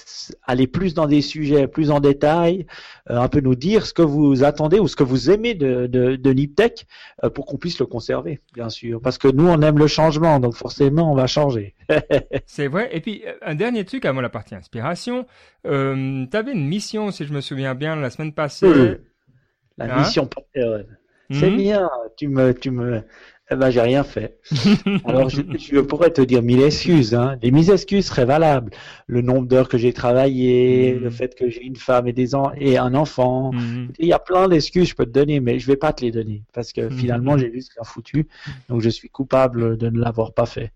aller plus dans des sujets plus en détail euh, Un peu nous dire ce que vous attendez ou ce que vous aimez de, de, de Niptech euh, pour qu'on puisse le conserver, bien sûr? Parce que nous, on aime le changement, donc forcément, on va changer. C'est vrai. Et puis, euh, un dernier truc avant la partie inspiration. Euh, tu avais une mission, si je me souviens bien, la semaine passée. La mission C'est hmm? bien. Tu me, tu me, eh ben, j'ai rien fait. Alors, je, je, pourrais te dire mille excuses. Hein. Les mille excuses seraient valables. Le nombre d'heures que j'ai travaillé, le mm. fait que j'ai une femme et des en et un enfant. Mm. Il y a plein d'excuses que je peux te donner, mais je vais pas te les donner parce que mm. finalement, j'ai juste rien foutu. Donc, je suis coupable de ne l'avoir pas fait.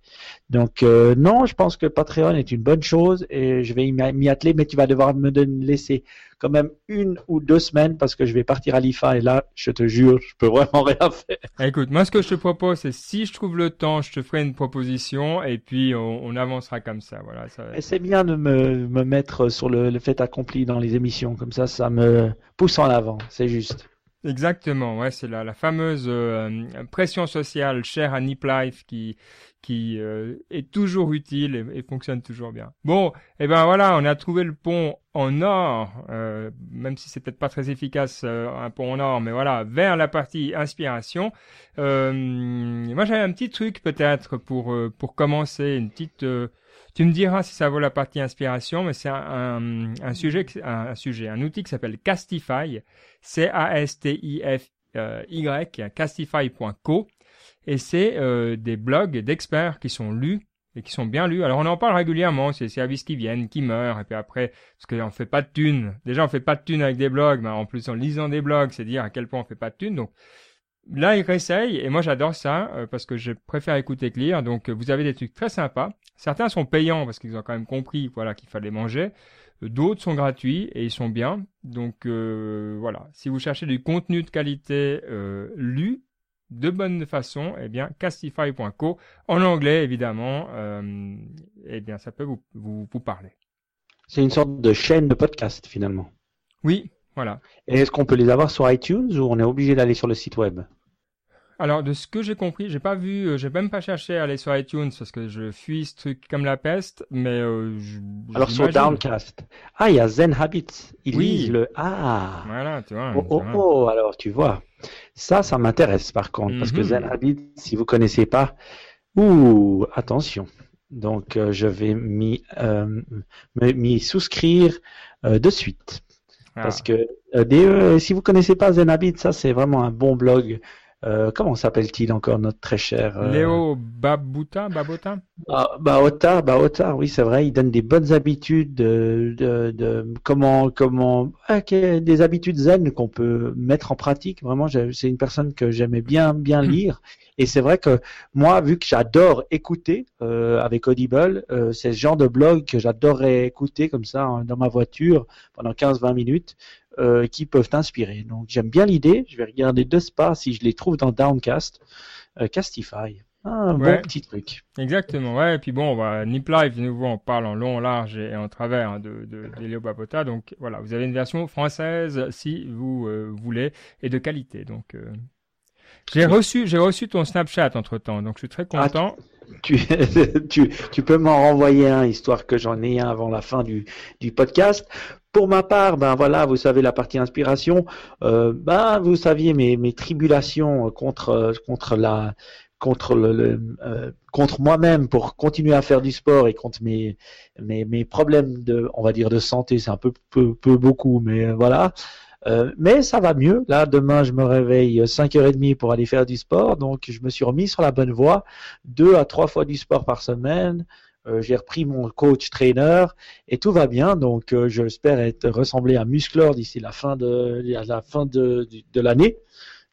Donc, euh, non, je pense que Patreon est une bonne chose et je vais m'y atteler, mais tu vas devoir me laisser quand même une ou deux semaines parce que je vais partir à l'IFA et là, je te jure, je peux vraiment rien faire. Écoute, moi, ce que je te propose, c'est si je trouve le temps, je te ferai une proposition et puis on, avancera comme ça. Voilà. Ça... c'est bien de me, me mettre sur le, le fait accompli dans les émissions comme ça, ça me pousse en avant. C'est juste. Exactement, ouais, c'est la, la fameuse euh, pression sociale chère à Nip Life qui qui euh, est toujours utile et, fonctionne toujours bien. Bon, et eh ben voilà, on a trouvé le pont en or, euh, même si c'est peut-être pas très efficace un pont en or, mais voilà, vers la partie inspiration. moi, j'avais un petit truc peut-être pour pour commencer, une petite tu me diras si ça vaut la partie inspiration, mais c'est un, sujet, un, sujet, un outil qui s'appelle Castify, C-A-S-T-I-F-Y, castify.co, et c'est euh, des blogs d'experts qui sont lus et qui sont bien lus. Alors on en parle régulièrement, c'est des services qui viennent, qui meurent, et puis après, parce qu'on fait pas de thunes. Déjà on fait pas de thunes avec des blogs, mais en plus en lisant des blogs, c'est dire à quel point on fait pas de thunes. Là, ils réessayent, et moi j'adore ça, euh, parce que je préfère écouter que lire. Donc vous avez des trucs très sympas. Certains sont payants parce qu'ils ont quand même compris voilà qu'il fallait manger. D'autres sont gratuits et ils sont bien. Donc euh, voilà, si vous cherchez du contenu de qualité euh, lu de bonne façon, eh bien castify.co en anglais évidemment, euh, eh bien ça peut vous, vous, vous parler. C'est une sorte de chaîne de podcast finalement. Oui, voilà. Et est-ce qu'on peut les avoir sur iTunes ou on est obligé d'aller sur le site web? Alors de ce que j'ai compris, j'ai pas vu, euh, j'ai même pas cherché à aller sur iTunes parce que je fuis ce truc comme la peste, mais euh, je- Alors sur. Downcast. Ah, il y a Zen Habits. Ils Oui. lisent le. Ah. Voilà, tu vois. Oh, oh, oh, alors tu vois. Ça, ça m'intéresse par contre, parce que Mhm. Zen Habits, si vous connaissez pas, ouh, attention. Donc, euh, je vais m'y euh, souscrire de suite. Ah. Parce que des- euh, si vous connaissez pas Zen Habits, ça c'est vraiment un bon blog. Euh, comment s'appelle-t-il encore notre très cher euh, Léo Babouta, Babota ah, Otard, bah oui c'est vrai, il donne des bonnes habitudes de, de, de comment comment ah, des habitudes zen qu'on peut mettre en pratique. Vraiment, c'est une personne que j'aimais bien bien lire et c'est vrai que moi, vu que j'adore écouter euh, avec Audible, c'est ce genre de blog que j'adorerais écouter comme ça hein, dans ma voiture pendant 15-20 minutes. Euh, qui peuvent t'inspirer. Donc j'aime bien l'idée. Je vais regarder deux spas si je les trouve dans Downcast, euh, Castify. Ah, un Ouais. bon petit truc. Exactement, ouais. Et puis bon, bah, Nip Live, de nouveau, on parle en long, en large et en travers hein, de, de, de Léo Babota. Donc voilà, vous avez une version française si vous euh, voulez et de qualité. Donc j'ai reçu, j'ai reçu ton Snapchat entre temps, donc je suis très Ah, content. tu, tu, tu peux m'en renvoyer un, histoire que j'en ai un avant la fin du, du podcast. Pour ma part, ben voilà, vous savez la partie inspiration. Euh, ben vous saviez mes, mes tribulations contre contre la contre le, le, euh, contre moi-même pour continuer à faire du sport et contre mes mes, mes problèmes de on va dire de santé, c'est un peu peu, peu beaucoup, mais euh, voilà. Euh, mais ça va mieux. Là, demain, je me réveille 5h30 pour aller faire du sport. Donc, je me suis remis sur la bonne voie. Deux à trois fois du sport par semaine. Euh, j'ai repris mon coach trainer et tout va bien. Donc, euh, j'espère être ressemblé à Musclor d'ici la fin de, à la fin de, de, de l'année.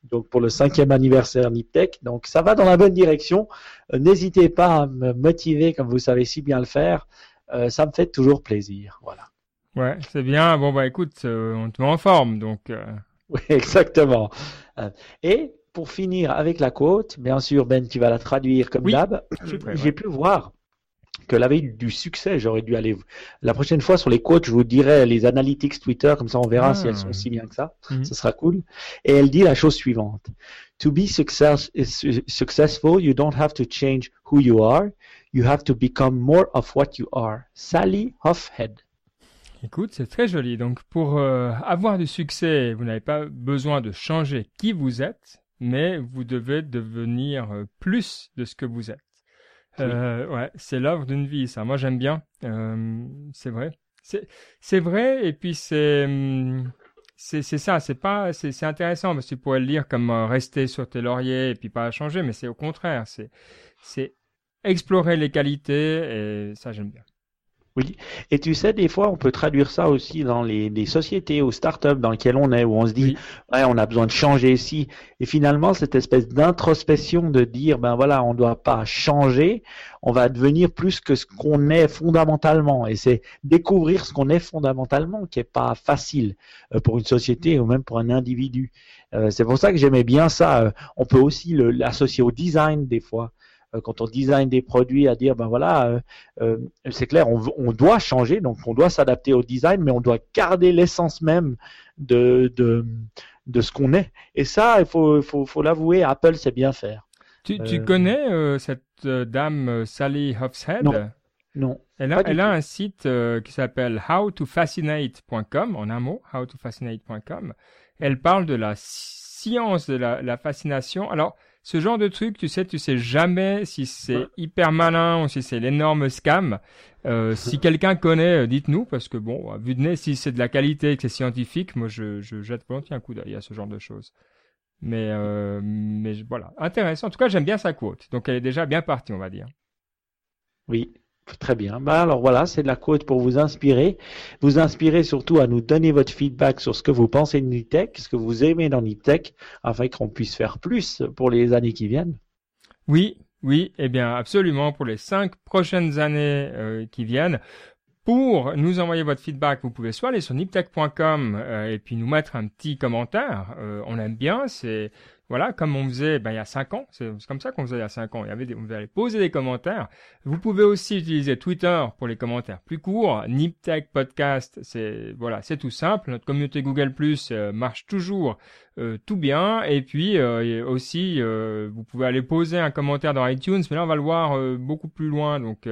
Donc, pour le cinquième anniversaire Niptech. Donc, ça va dans la bonne direction. Euh, N'hésitez pas à me motiver comme vous savez si bien le faire. Ça me fait toujours plaisir. Voilà. Ouais, c'est bien. Bon bah écoute, euh, on te met en forme, donc. euh, Oui, exactement. Et pour finir avec la quote, bien sûr, Ben, tu vas la traduire comme Oui, d'hab. J'ai ouais. pu voir qu'elle avait eu du succès. J'aurais dû aller. La prochaine fois sur les quotes, je vous dirai les analytics Twitter, comme ça on verra Ah. si elles sont si bien que ça. Mhm. Ce sera cool. Et elle dit la chose suivante. To be success, su- successful, you don't have to change who you are. You have to become more of what you are. Sally Hoffhead. Écoute, c'est très joli. Donc, pour euh, avoir du succès, vous n'avez pas besoin de changer qui vous êtes, mais vous devez devenir euh, plus de ce que vous êtes. Euh, ouais, c'est l'œuvre d'une vie, ça. Moi, j'aime bien. Euh, c'est vrai. C'est, vrai, et puis c'est, hum, c'est, c'est ça. C'est pas, c'est, intéressant parce que tu pourrais le lire comme euh, rester sur tes lauriers et puis pas changer, mais c'est au contraire. C'est explorer les qualités et ça, j'aime bien. Et tu sais, des fois, on peut traduire ça aussi dans les, les sociétés ou startups dans lesquelles on est, où on se dit, Oui. ouais, on a besoin de changer ici. Et finalement, cette espèce d'introspection de dire, ben voilà, on ne doit pas changer, on va devenir plus que ce qu'on est fondamentalement. Et c'est découvrir ce qu'on est fondamentalement qui est pas facile euh, pour une société ou même pour un individu. Euh, c'est pour ça que j'aimais bien ça. Euh, On peut aussi l'associer au design des fois. Euh, Quand on design des produits, à dire, ben voilà, euh, euh, c'est clair, on, on doit changer, donc on doit s'adapter au design, mais on doit garder l'essence même de, de, de ce qu'on est. Et ça, il faut, faut, faut l'avouer, Apple sait bien faire. Tu, tu connais cette dame Sally Hofshead? Non. Non. Elle a, elle a un site qui s'appelle howtofascinate.com, en un mot, howtofascinate.com. Elle parle de la science de la, la fascination. Alors, ce genre de truc, tu sais, tu sais jamais si c'est Ouais. hyper malin ou si c'est l'énorme scam. Euh, si quelqu'un connaît, euh, dites-nous, parce que bon, à vue de nez, si c'est de la qualité et que c'est scientifique, moi, je, je jette volontiers un coup d'œil à ce genre de choses. Mais, euh, mais voilà, intéressant. En tout cas, j'aime bien sa quote. Donc, elle est déjà bien partie, on va dire. Oui, très bien. Bah alors voilà, c'est de la côte pour vous inspirer. Vous inspirer surtout à nous donner votre feedback sur ce que vous pensez de Niptech, ce que vous aimez dans Niptech, afin qu'on puisse faire plus pour les années qui viennent. Oui, oui, eh bien absolument pour les cinq prochaines années euh, qui viennent. Pour nous envoyer votre feedback, vous pouvez soit aller sur niptech.com euh, et puis nous mettre un petit commentaire. Euh, on aime bien, c'est voilà, comme on faisait ben, il y a 5 ans, c'est comme ça qu'on faisait il y a 5 ans, il y avait des, on allait poser des commentaires. Vous pouvez aussi utiliser Twitter pour les commentaires plus courts, NipTech Podcast, c'est voilà, c'est tout simple, notre communauté Google Plus euh, marche toujours euh, tout bien. Et puis euh, aussi, vous pouvez aller poser un commentaire dans iTunes, mais là on va le voir beaucoup plus loin. Donc,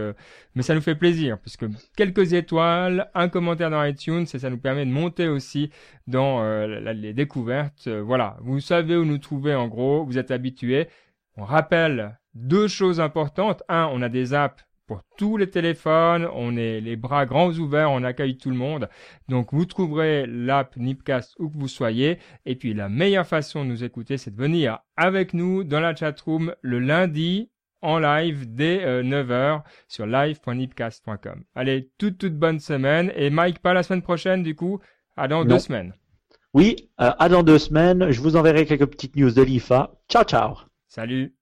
mais ça nous fait plaisir parce que quelques étoiles, un commentaire dans iTunes, et ça nous permet de monter aussi dans les découvertes. voilà, vous savez où nous trouver en gros. Vous êtes habitués. On rappelle deux choses importantes. Un, on a des apps pour tous les téléphones. On est les bras grands ouverts, on accueille tout le monde. Donc vous trouverez l'app Nipcast où que vous soyez. Et puis la meilleure façon de nous écouter, c'est de venir avec nous dans la chatroom le lundi en live dès 9h euh, sur live.nipcast.com. Allez, toute toute bonne semaine. Et Mike, pas la semaine prochaine du coup, à dans deux semaines. Oui, euh, à dans deux semaines. Je vous enverrai quelques petites news de l'IFA. Ciao, ciao. Salut.